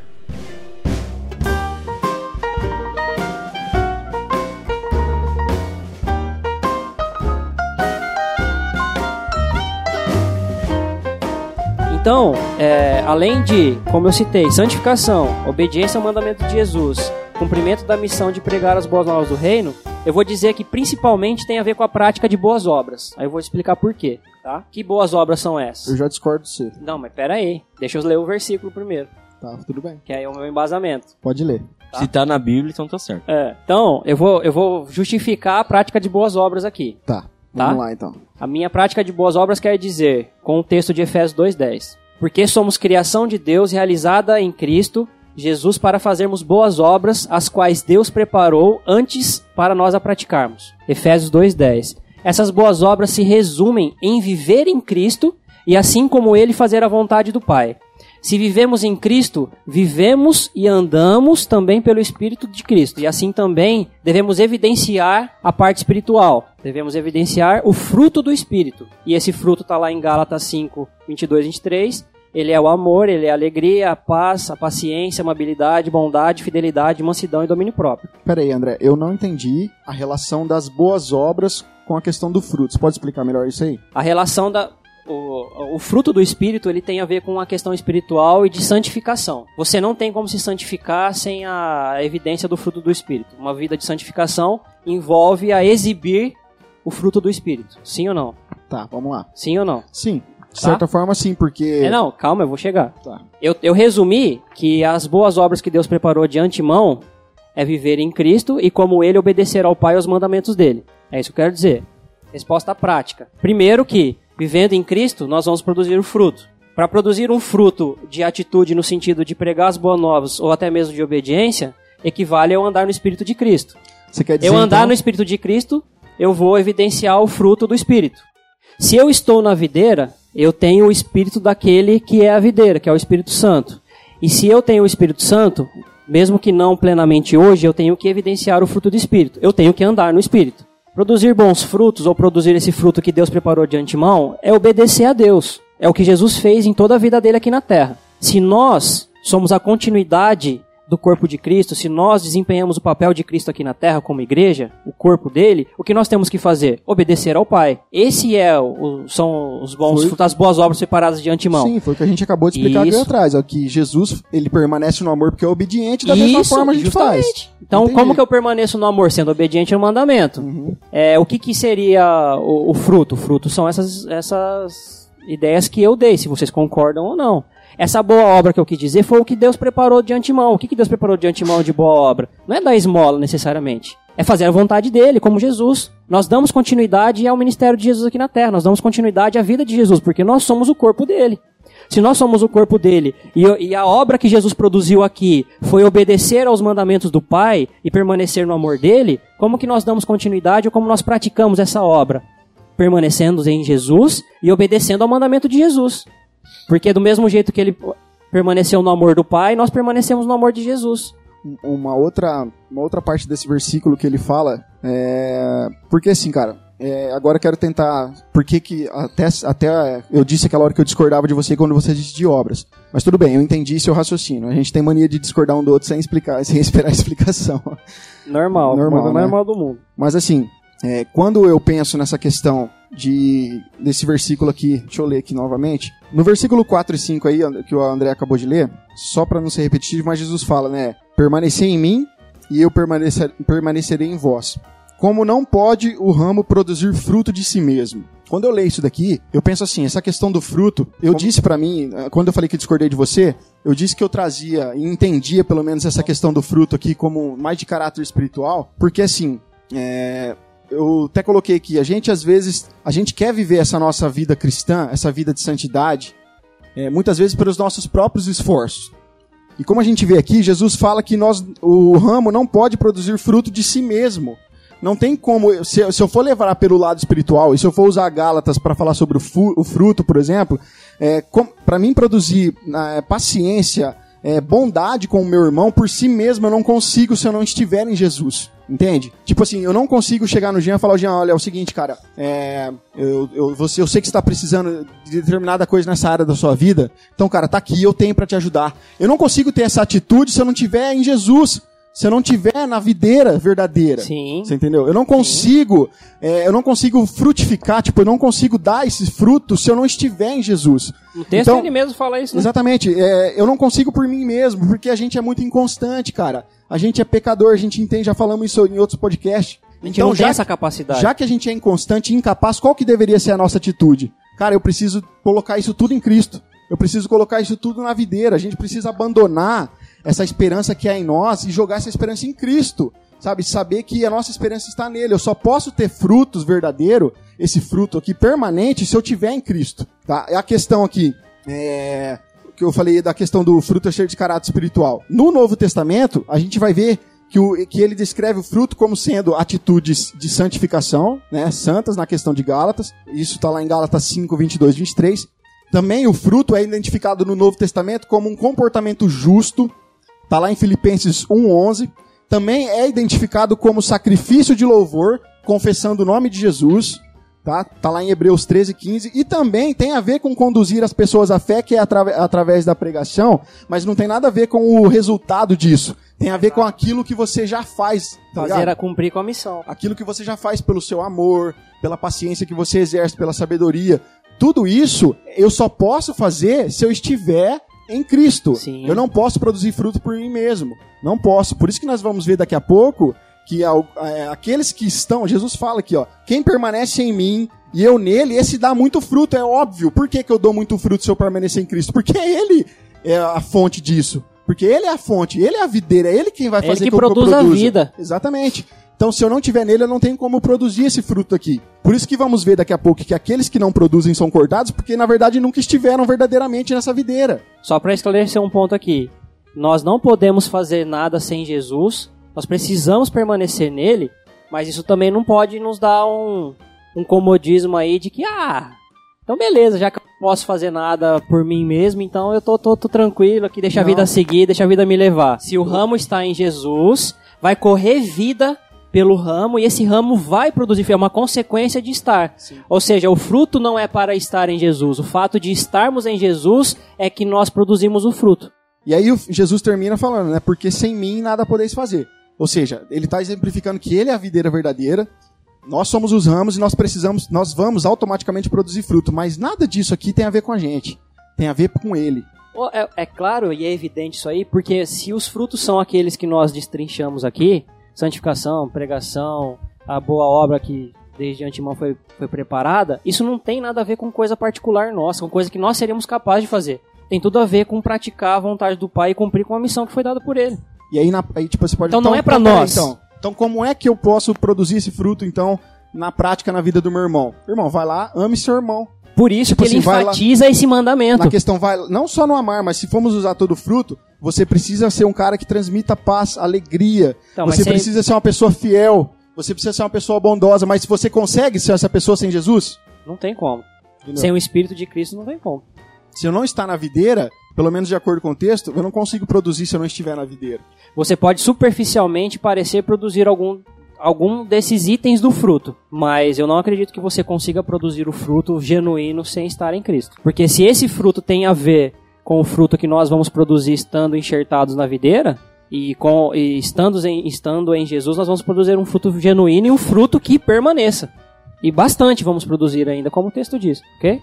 Então, é, além de, como eu citei, santificação, obediência ao mandamento de Jesus, cumprimento da missão de pregar as boas novas do reino, eu vou dizer que principalmente tem a ver com a prática de boas obras. Aí eu vou explicar por quê, tá? Que boas obras são essas? Eu já discordo de você. Não, mas pera aí. Deixa eu ler o versículo primeiro, Tá, tudo bem. que aí é o meu embasamento. Pode ler. Tá. Se tá na Bíblia, então tá certo. É, então, eu vou, eu vou justificar a prática de boas obras aqui. Tá. Tá? Vamos lá então. A minha prática de boas obras quer dizer, com o texto de Efésios 2:10, porque somos criação de Deus realizada em Cristo Jesus para fazermos boas obras, as quais Deus preparou antes para nós a praticarmos. Efésios 2:10. Essas boas obras se resumem em viver em Cristo e assim como ele fazer a vontade do Pai. Se vivemos em Cristo, vivemos e andamos também pelo Espírito de Cristo. E assim também devemos evidenciar a parte espiritual. Devemos evidenciar o fruto do Espírito. E esse fruto está lá em Gálatas 5, 22 e 23. Ele é o amor, ele é a alegria, a paz, a paciência, a amabilidade, bondade, fidelidade, mansidão e domínio próprio. Pera aí, André. Eu não entendi a relação das boas obras com a questão do fruto. Você pode explicar melhor isso aí? A relação da. O, o fruto do Espírito ele tem a ver com a questão espiritual e de santificação. Você não tem como se santificar sem a evidência do fruto do Espírito. Uma vida de santificação envolve a exibir o fruto do Espírito. Sim ou não? Tá, vamos lá. Sim ou não? Sim. De certa forma, sim, porque. É, não, calma, eu vou chegar. Tá. Eu, eu resumi que as boas obras que Deus preparou de antemão é viver em Cristo e como ele obedecer ao Pai e aos mandamentos dele. É isso que eu quero dizer. Resposta prática. Primeiro que, vivendo em Cristo, nós vamos produzir o fruto. Para produzir um fruto de atitude no sentido de pregar as boas novas ou até mesmo de obediência, equivale a eu andar no Espírito de Cristo. Você quer dizer Eu andar então, no Espírito de Cristo, eu vou evidenciar o fruto do Espírito. Se eu estou na videira, eu tenho o Espírito daquele que é a videira, que é o Espírito Santo. E se eu tenho o Espírito Santo, mesmo que não plenamente hoje, eu tenho que evidenciar o fruto do Espírito. Eu tenho que andar no Espírito. Produzir bons frutos ou produzir esse fruto que Deus preparou de antemão é obedecer a Deus. É o que Jesus fez em toda a vida dele aqui na terra. Se nós somos a continuidade do corpo de Cristo, se nós desempenhamos o papel de Cristo aqui na terra como igreja, o corpo dele, o que nós temos que fazer? Obedecer ao Pai. Esse é o, são os bons Foi- as boas obras separadas de antemão. Sim, foi o que a gente acabou de explicar aqui atrás. Ó, que Jesus, ele permanece no amor porque é obediente da mesma Isso, forma a gente faz. justamente. Então, Entendi. como que eu permaneço no amor? Sendo obediente ao mandamento. Uhum. É, o que, que seria o, o fruto? O fruto são essas, essas ideias que eu dei, se vocês concordam ou não. Essa boa obra que eu quis dizer foi o que Deus preparou de antemão. O que, que Deus preparou de antemão de boa obra? Não é dar esmola necessariamente. É fazer a vontade dele, como Jesus. Nós damos continuidade ao ministério de Jesus aqui na terra. Nós damos continuidade à vida de Jesus, porque nós somos o corpo dele. Se nós somos o corpo dele e, e a obra que Jesus produziu aqui foi obedecer aos mandamentos do Pai e permanecer no amor dele, como que nós damos continuidade ou como nós praticamos essa obra? Permanecendo em Jesus e obedecendo ao mandamento de Jesus. Porque do mesmo jeito que ele permaneceu no amor do Pai, nós permanecemos no amor de Jesus. Uma outra, uma outra parte desse versículo que ele fala é. Porque assim, cara. é, agora eu quero tentar. Por que que. Até, até eu disse aquela hora que eu discordava de você quando você disse de obras. Mas tudo bem, eu entendi seu raciocínio. A gente tem mania de discordar um do outro sem explicar, sem esperar a explicação. Normal, Normal, né? normal do mundo. Mas assim, é, quando eu penso nessa questão de desse versículo aqui, deixa eu ler aqui novamente. No versículo 4 e 5 aí, que o André acabou de ler, só para não ser repetitivo, mas Jesus fala, né? Permanecer em mim e eu permanecer, permanecerei em vós. Como não pode o ramo produzir fruto de si mesmo. Quando eu leio isso daqui, eu penso assim, essa questão do fruto, eu disse pra mim, quando eu falei que discordei de você, eu disse que eu trazia e entendia pelo menos essa questão do fruto aqui como mais de caráter espiritual, porque assim, é, eu até coloquei aqui, a gente às vezes, a gente quer viver essa nossa vida cristã, essa vida de santidade, é, muitas vezes pelos nossos próprios esforços. E como a gente vê aqui, Jesus fala que nós, o ramo não pode produzir fruto de si mesmo. Não tem como, se, se eu for levar pelo lado espiritual, e se eu for usar Gálatas para falar sobre o, fu- o fruto, por exemplo, é, para mim produzir é, paciência, é, bondade com o meu irmão, por si mesmo eu não consigo se eu não estiver em Jesus. Entende? Tipo assim, eu não consigo chegar no Jean e falar, Jean, olha, é o seguinte, cara, é, eu, eu, você, eu sei que você está precisando de determinada coisa nessa área da sua vida, então, cara, tá aqui, eu tenho para te ajudar. Eu não consigo ter essa atitude se eu não tiver em Jesus. Se eu não tiver na videira verdadeira. Sim. Você entendeu? Eu não consigo, é, eu não consigo frutificar, tipo, eu não consigo dar esses frutos se eu não estiver em Jesus. No texto Então- ele mesmo fala isso, né? Exatamente. É, eu não consigo por mim mesmo, porque a gente é muito inconstante, cara. A gente é pecador, a gente entende, já falamos isso em outros podcasts. A gente não tem Então, já, essa capacidade. já que a gente é inconstante e incapaz, qual que deveria ser a nossa atitude? Cara, eu preciso colocar isso tudo em Cristo. Eu preciso colocar isso tudo na videira. A gente precisa abandonar essa esperança que é em nós e jogar essa esperança em Cristo. Sabe? Saber que a nossa esperança está nele. Eu só posso ter frutos verdadeiros, esse fruto aqui permanente, se eu tiver em Cristo. Tá? É a questão aqui. É que eu falei da questão do fruto ser de caráter espiritual. No Novo Testamento, a gente vai ver que, o, que ele descreve o fruto como sendo atitudes de santificação, né, santas na questão de Gálatas. Isso está lá em Gálatas 5, 22, 23. Também o fruto é identificado no Novo Testamento como um comportamento justo. Está lá em Filipenses 1, 11. Também é identificado como sacrifício de louvor, confessando o nome de Jesus. Tá? tá lá em Hebreus 13, 15. E também tem a ver com conduzir as pessoas à fé, que é atra- através da pregação, mas não tem nada a ver com o resultado disso. Tem a ver com aquilo que você já faz. Tá Fazer ligado? a cumprir com a missão. aquilo que você já faz pelo seu amor, pela paciência que você exerce, pela sabedoria. Tudo isso eu só posso fazer se eu estiver em Cristo. Sim. Eu não posso produzir fruto por mim mesmo. Não posso. Por isso que nós vamos ver daqui a pouco que é, aqueles que estão, Jesus fala aqui, ó, quem permanece em mim e eu nele, esse dá muito fruto, é óbvio. Por que, que eu dou muito fruto se eu permanecer em Cristo? Porque ele é a fonte disso. Porque ele é a fonte, ele é a videira, é ele quem vai Ele fazer que com que eu produz a produza. vida. Exatamente. Então, se eu não tiver nele, eu não tenho como produzir esse fruto aqui. Por isso que vamos ver daqui a pouco que aqueles que não produzem são cortados, porque na verdade nunca estiveram verdadeiramente nessa videira. Só para esclarecer um ponto aqui. Nós não podemos fazer nada sem Jesus. Nós precisamos permanecer nele. Mas isso também não pode nos dar um, um comodismo aí de que, ah, então beleza, já que eu não posso fazer nada por mim mesmo, então eu tô, tô, tô tranquilo aqui, deixa a Não. vida seguir, deixa a vida me levar. Se o ramo está em Jesus, vai correr vida pelo ramo e esse ramo vai produzir, é uma consequência de estar. Ou seja, o fruto não é para estar em Jesus, o fato de estarmos em Jesus é que nós produzimos o fruto. E aí Jesus termina falando, né? Porque sem mim nada podeis fazer. Ou seja, ele está exemplificando que ele é a videira verdadeira, nós somos os ramos e nós precisamos, nós vamos automaticamente produzir fruto. Mas nada disso aqui tem a ver com a gente. Tem a ver com ele. É, é claro e é evidente isso aí, porque se os frutos são aqueles que nós destrinchamos aqui, santificação, pregação, a boa obra que desde antemão foi, foi preparada, isso não tem nada a ver com coisa particular nossa, com coisa que nós seríamos capazes de fazer. Tem tudo a ver com praticar a vontade do Pai e cumprir com a missão que foi dada por Ele. E aí, na, aí tipo, você pode... Então não é pra peraí, nós. Então, então como é que eu posso produzir esse fruto, então, na prática, na vida do meu irmão? Irmão, vai lá, ame seu irmão. Por isso Tipo que ele assim, lá- enfatiza esse mandamento. Na questão vai não só no amar, mas se formos usar todo fruto, você precisa ser um cara que transmita paz, alegria. Então, você precisa ser uma pessoa fiel. Você precisa ser uma pessoa bondosa. Mas se você consegue ser essa pessoa sem Jesus, Não tem como. Entendeu? Sem o Espírito de Cristo não tem como. se eu não estar na videira, pelo menos de acordo com o texto, eu não consigo produzir se eu não estiver na videira. Você pode superficialmente parecer produzir algum, algum desses itens do fruto, mas eu não acredito que você consiga produzir o fruto genuíno sem estar em Cristo. Porque se esse fruto tem a ver com o fruto que nós vamos produzir estando enxertados na videira, e, com, e estando, em, estando em Jesus, nós vamos produzir um fruto genuíno e um fruto que permaneça. E bastante vamos produzir ainda, como o texto diz, ok?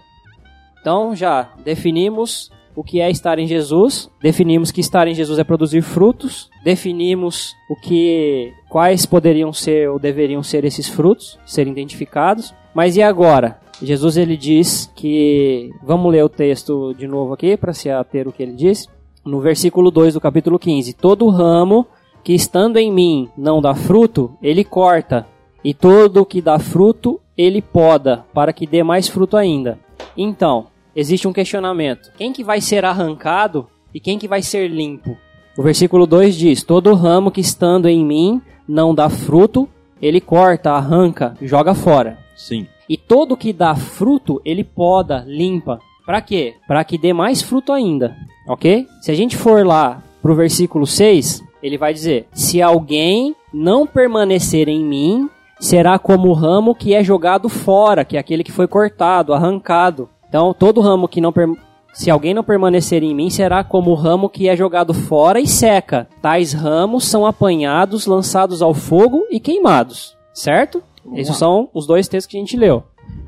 Então já definimos o que é estar em Jesus, definimos que estar em Jesus é produzir frutos, definimos o que quais poderiam ser ou deveriam ser esses frutos, serem identificados. Mas e agora? Jesus ele diz que vamos ler o texto de novo aqui para se ater o que ele diz. No versículo 2 do capítulo 15: Todo ramo que estando em mim não dá fruto, ele corta, e todo o que dá fruto, ele poda, para que dê mais fruto ainda. Então, existe um questionamento: quem que vai ser arrancado e quem que vai ser limpo? O versículo 2 diz: Todo ramo que estando em mim não dá fruto, ele corta, arranca, joga fora. Sim. E todo que dá fruto, ele poda, limpa. Para quê? Para que dê mais fruto ainda, ok? Se a gente for lá pro versículo 6, ele vai dizer: Se alguém não permanecer em mim, será como o ramo que é jogado fora, que é aquele que foi cortado, arrancado. Então, todo ramo que não per- Se alguém não permanecer em mim, será como o ramo que é jogado fora e seca. Tais ramos são apanhados, lançados ao fogo e queimados. Certo? Esses são os dois textos que a gente leu.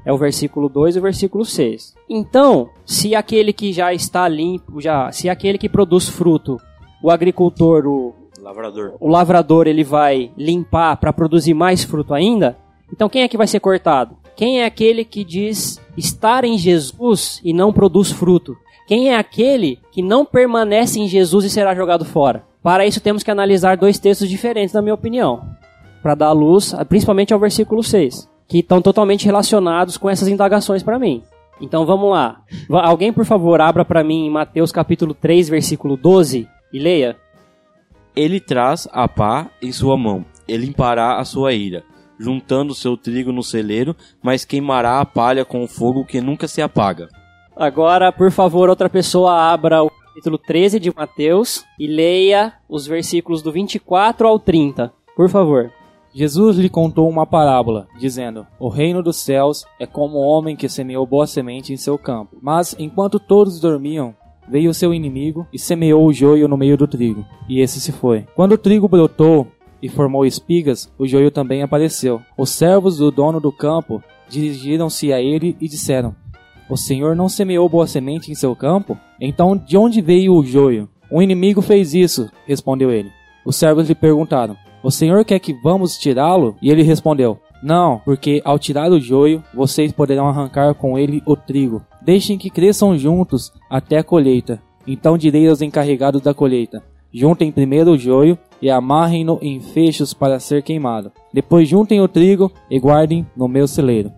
É o versículo 2 e o versículo 6. Então, se aquele que já está limpo, já, se aquele que produz fruto, o agricultor, o, Lavrador. o lavrador, ele vai limpar para produzir mais fruto ainda, então quem é que vai ser cortado? Quem é aquele que diz estar em Jesus e não produz fruto? Quem é aquele que não permanece em Jesus e será jogado fora? Para isso temos que analisar dois textos diferentes, na minha opinião, para dar luz, principalmente ao versículo 6, que estão totalmente relacionados com essas indagações para mim. Então vamos lá. Alguém, por favor, abra para mim Mateus capítulo 3, versículo 12 e leia. Ele traz a pá em sua mão, e limpará a sua ira, juntando seu trigo no celeiro, mas queimará a palha com o fogo que nunca se apaga. Agora, por favor, outra pessoa abra o capítulo 13 de Mateus e leia os versículos do 24 ao 30. Por favor. Jesus lhe contou uma parábola, dizendo: O reino dos céus é como um homem que semeou boa semente em seu campo. Mas enquanto todos dormiam, veio o seu inimigo e semeou o joio no meio do trigo, e esse se foi. Quando o trigo brotou e formou espigas, o joio também apareceu. Os servos do dono do campo dirigiram-se a ele e disseram: O senhor não semeou boa semente em seu campo? Então de onde veio o joio? O inimigo fez isso, respondeu ele. Os servos lhe perguntaram: O senhor quer que vamos tirá-lo? E ele respondeu: Não, porque ao tirar o joio, vocês poderão arrancar com ele o trigo. Deixem que cresçam juntos até a colheita. Então direi aos encarregados da colheita: Juntem primeiro o joio e amarrem-no em fechos para ser queimado. Depois juntem o trigo e guardem no meu celeiro.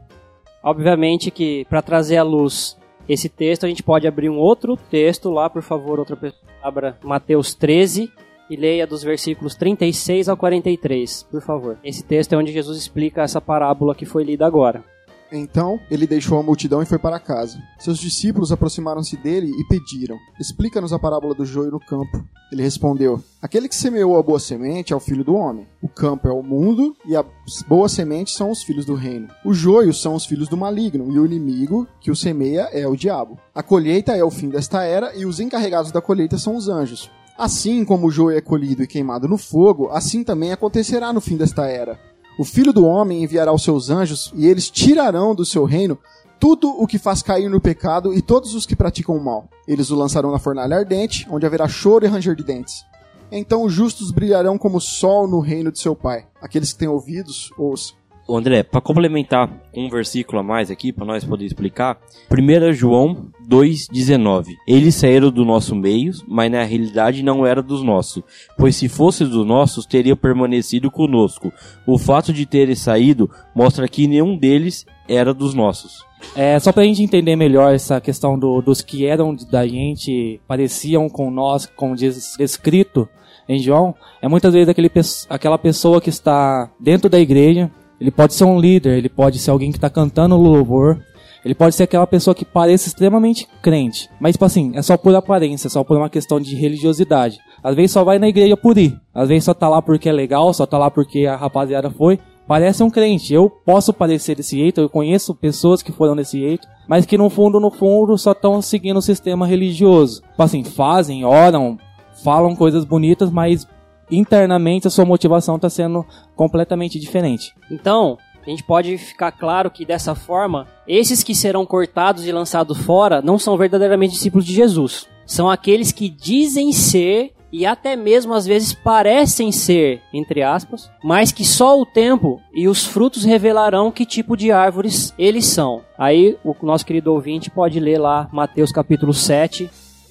Obviamente que para trazer à luz esse texto, a gente pode abrir um outro texto lá, por favor, outra pessoa abra Mateus 13 e leia dos versículos 36 ao 43, por favor. Esse texto é onde Jesus explica essa parábola que foi lida agora. Então ele deixou a multidão e foi para casa. Seus discípulos aproximaram-se dele e pediram: Explica-nos a parábola do joio no campo. Ele respondeu: Aquele que semeou a boa semente é o filho do homem. O campo é o mundo e as boas sementes são os filhos do reino. Os joios são os filhos do maligno e o inimigo que o semeia é o diabo. A colheita é o fim desta era e os encarregados da colheita são os anjos. Assim como o joio é colhido e queimado no fogo, assim também acontecerá no fim desta era. O filho do homem enviará os seus anjos e eles tirarão do seu reino tudo o que faz cair no pecado e todos os que praticam o mal. Eles o lançarão na fornalha ardente, onde haverá choro e ranger de dentes. Então os justos brilharão como o sol no reino de seu Pai. Aqueles que têm ouvidos, ouçam. André, para complementar um versículo a mais aqui, para nós poder explicar, 1 João 2,19. Eles saíram do nosso meio, mas na realidade não era dos nossos, pois se fosse dos nossos, teria permanecido conosco. O fato de terem saído mostra que nenhum deles era dos nossos. É, só pra gente entender melhor essa questão do- dos que eram da gente, pareciam com nós, como diz descrito em João, é muitas vezes aquele, aquela pessoa que está dentro da igreja, ele pode ser um líder, ele pode ser alguém que está cantando louvor, ele pode ser aquela pessoa que parece extremamente crente, mas tipo assim, é só por aparência, só por uma questão de religiosidade. Às vezes só vai na igreja por ir, às vezes só tá lá porque é legal, só tá lá porque a rapaziada foi, parece um crente. Eu posso parecer desse jeito, eu conheço pessoas que foram desse jeito, mas que no fundo, no fundo, só estão seguindo o sistema religioso. Tipo assim, fazem, oram, falam coisas bonitas, mas internamente a sua motivação está sendo completamente diferente. Então, a gente pode ficar claro que dessa forma, esses que serão cortados e lançados fora não são verdadeiramente discípulos de Jesus. São aqueles que dizem ser e até mesmo às vezes parecem ser, entre aspas, mas que só o tempo e os frutos revelarão que tipo de árvores eles são. Aí o nosso querido ouvinte pode ler lá Mateus capítulo 7,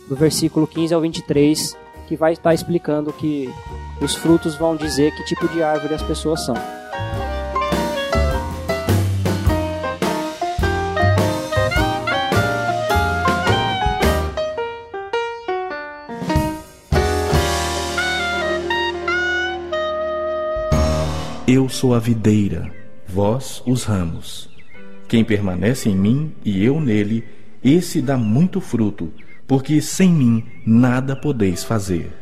do versículo 15 ao 23, que vai estar explicando que os frutos vão dizer que tipo de árvore as pessoas são. Eu sou a videira, vós os ramos. Quem permanece em mim e eu nele, esse dá muito fruto, porque sem mim nada podeis fazer.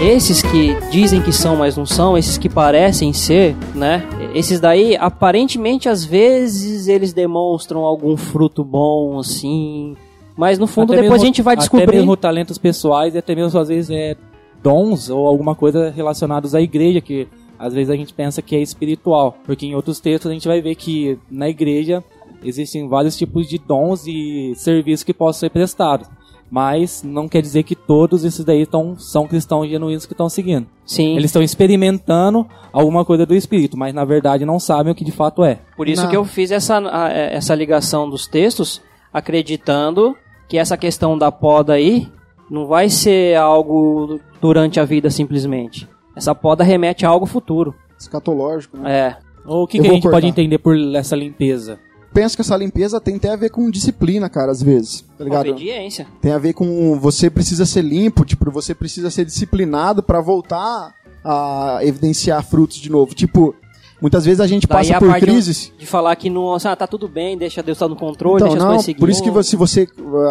Esses que dizem que são, mas não são, esses que parecem ser, né? Esses daí, aparentemente, às vezes eles demonstram algum fruto bom, assim, mas no fundo, Até depois mesmo- a gente vai Até descobrir. mesmo talentos pessoais e até mesmo às vezes é dons ou alguma coisa relacionados à igreja que às vezes a gente pensa que é espiritual, porque em outros textos a gente vai ver que na igreja existem vários tipos de dons e serviços que possam ser prestados. Mas não quer dizer que todos esses daí tão, são cristãos genuínos que estão seguindo. Sim. Eles estão experimentando alguma coisa do Espírito, mas na verdade não sabem o que de fato é. Por isso Não. que eu fiz essa, é, essa ligação dos textos, acreditando que essa questão da poda aí não vai ser algo durante a vida simplesmente. Essa poda remete a algo futuro. Escatológico, né? É. Ou o que, Eu que a gente cortar. pode entender por essa limpeza? Penso que essa limpeza tem até a ver com disciplina, cara, às vezes. Tá ligado? Obediência. Tem a ver com você precisa ser limpo, tipo, você precisa ser disciplinado pra voltar a evidenciar frutos de novo. Tipo, muitas vezes a gente Daí passa a por parte crises. de falar que não, ah, tá tudo bem, deixa Deus estar no controle, Então, deixa as não, coisas seguir. por isso que você, você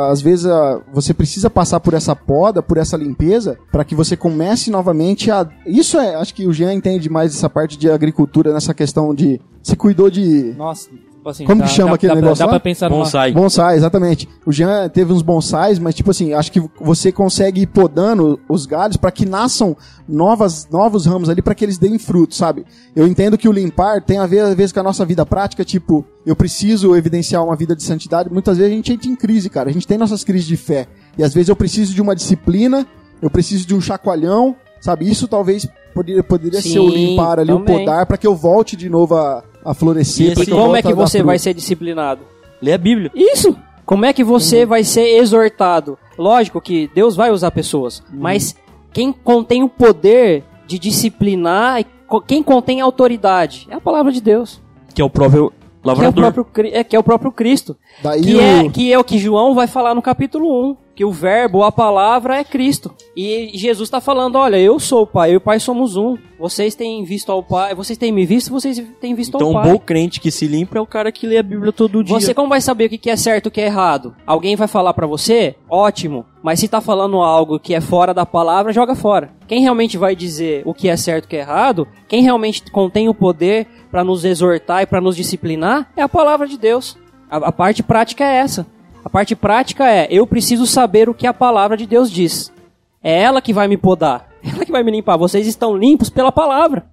às vezes ah, você precisa passar por essa poda, por essa limpeza, pra que você comece novamente a. Isso é, acho que o Jean entende mais essa parte de agricultura nessa questão de se cuidou de Nossa, tipo assim, Como dá, que chama dá, aquele dá, negócio Pra, dá lá? pra pensar numa... Bonsai. Bonsai, exatamente. O Jean teve uns bonsais, mas tipo assim, acho que você consegue ir podando os galhos para que nasçam novas, novos ramos ali para que eles deem fruto, sabe? Eu entendo que o limpar tem a ver às vezes com a nossa vida prática, tipo, eu preciso evidenciar uma vida de santidade. Muitas vezes a gente entra em crise, cara. A gente tem nossas crises de fé. E às vezes eu preciso de uma disciplina, eu preciso de um chacoalhão, sabe? Isso talvez poderia, poderia ser o Sim, limpar ali, o também. podar, para que eu volte de novo a, a florescer. E E esse- eu como volte é que você vai ser disciplinado? Lê a Bíblia. Isso! Como é que você Uhum. vai ser exortado? Lógico que Deus vai usar pessoas, Uhum. mas quem contém o poder de disciplinar, e quem contém a autoridade, é a palavra de Deus. Que é o próprio Que é, o lavrador. próprio, é, que é o próprio Cristo. Daí Que o- é, que é o que João vai falar no capítulo 1. Que o verbo, a palavra é Cristo. E Jesus está falando: olha, eu sou o Pai, eu e o Pai somos um. Vocês têm visto ao Pai, vocês têm me visto, vocês têm visto Então, ao um Pai. bom crente que se limpa é o cara que lê a Bíblia todo dia. Você como vai saber o que é certo e o que é errado? Alguém vai falar pra você? Ótimo. Mas se tá falando algo que é fora da palavra, joga fora. Quem realmente vai dizer o que é certo e o que é errado, quem realmente contém o poder pra nos exortar e pra nos disciplinar, é a palavra de Deus. A, a parte prática é essa. A parte prática é, eu preciso saber o que a palavra de Deus diz. É ela que vai me podar. Ela que vai me limpar. Vocês estão limpos pela palavra.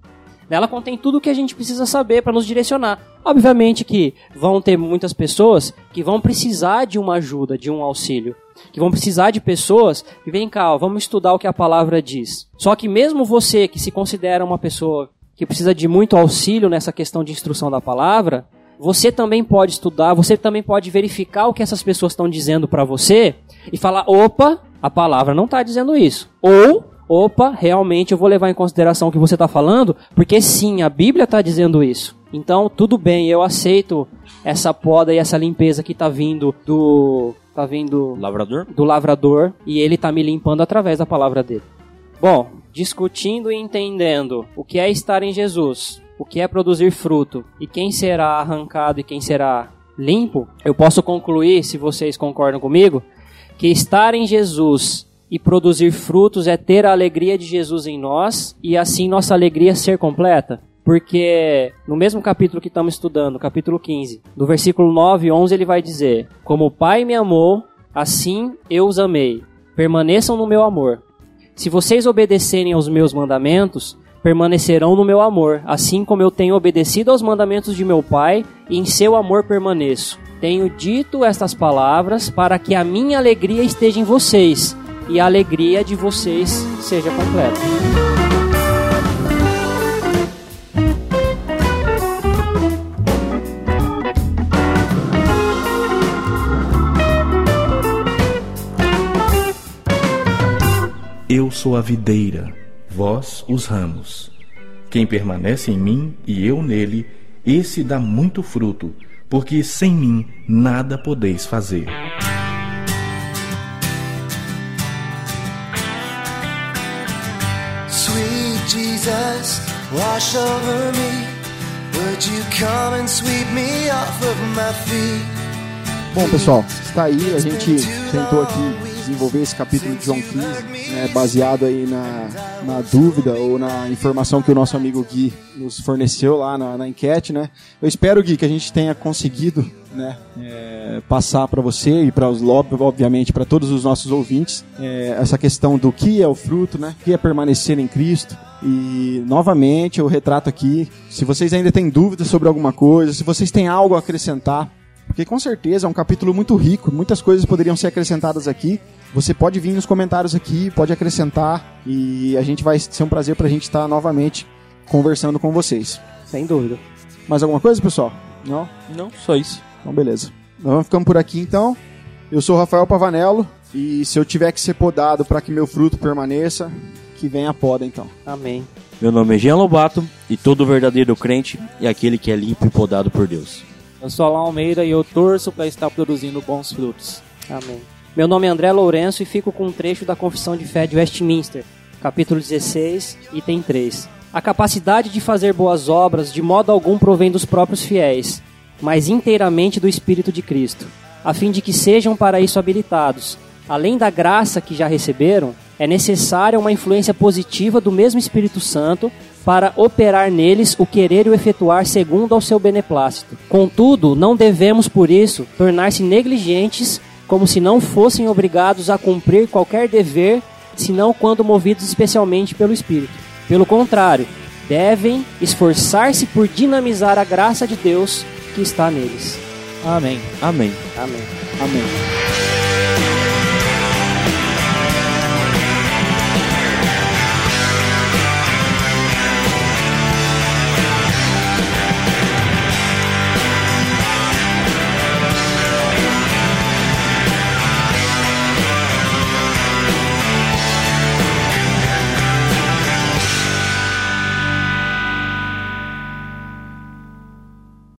Ela contém tudo o que a gente precisa saber para nos direcionar. Obviamente que vão ter muitas pessoas que vão precisar de uma ajuda, de um auxílio. Que vão precisar de pessoas que vem cá, ó, vamos estudar o que a palavra diz. Só que mesmo você que se considera uma pessoa que precisa de muito auxílio nessa questão de instrução da palavra, você também pode estudar, você também pode verificar o que essas pessoas estão dizendo para você e falar: opa, a palavra não está dizendo isso. Ou, opa, realmente eu vou levar em consideração o que você está falando, porque sim, a Bíblia está dizendo isso. Então, tudo bem, eu aceito essa poda e essa limpeza que está vindo do. tá vindo Lavrador? do lavrador e ele tá me limpando através da palavra dele. Bom, discutindo e entendendo o que é estar em Jesus, o que é produzir fruto e quem será arrancado e quem será limpo, eu posso concluir, se vocês concordam comigo, que estar em Jesus e produzir frutos é ter a alegria de Jesus em nós e assim nossa alegria ser completa. Porque no mesmo capítulo que estamos estudando, capítulo 15, do versículo 9 e 11, ele vai dizer: Como o Pai me amou, assim eu os amei. Permaneçam no meu amor. Se vocês obedecerem aos meus mandamentos, permanecerão no meu amor, assim como eu tenho obedecido aos mandamentos de meu Pai, e em seu amor permaneço. Tenho dito estas palavras para que a minha alegria esteja em vocês e a alegria de vocês seja completa. Eu sou a videira, vós os ramos. Quem permanece em mim e eu nele, esse dá muito fruto, porque sem mim nada podeis fazer. Sweet Jesus, wash over me. Would you come and sweep me off of my feet? Bom, pessoal, está aí. A gente sentou aqui desenvolver esse capítulo de João 15, né, baseado aí na, na dúvida ou na informação que o nosso amigo Gui nos forneceu lá na, na enquete, né? Eu espero, Gui, que a gente tenha conseguido né, é, passar para você e para os lobbies, obviamente, para todos os nossos ouvintes, é, essa questão do que é o fruto, né, o que é permanecer em Cristo. E novamente eu retrato aqui, se vocês ainda têm dúvidas sobre alguma coisa, se vocês têm algo a acrescentar, porque com certeza é um capítulo muito rico, muitas coisas poderiam ser acrescentadas aqui. Você pode vir nos comentários aqui, pode acrescentar e a gente vai ser um prazer para a gente estar novamente conversando com vocês. Sem dúvida. Mais alguma coisa, pessoal? Não? Não, só isso. Então, beleza. Nós vamos ficando por aqui então. Eu sou o Rafael Pavanello e se eu tiver que ser podado para que meu fruto permaneça, que venha a poda então. Amém. Meu nome é Jean Lobato e todo verdadeiro crente é aquele que é limpo e podado por Deus. Eu sou Alain Almeida e eu torço para estar produzindo bons frutos. Amém. Meu nome é André Lourenço e fico com um trecho da Confissão de Fé de Westminster, capítulo 16, item 3. A capacidade de fazer boas obras de modo algum provém dos próprios fiéis, mas inteiramente do Espírito de Cristo, a fim de que sejam para isso habilitados. Além da graça que já receberam, é necessária uma influência positiva do mesmo Espírito Santo para operar neles o querer e o efetuar segundo ao seu beneplácito. Contudo, não devemos por isso tornar-se negligentes, como se não fossem obrigados a cumprir qualquer dever, senão quando movidos especialmente pelo Espírito. Pelo contrário, devem esforçar-se por dinamizar a graça de Deus que está neles. Amém. Amém. Amém. Amém.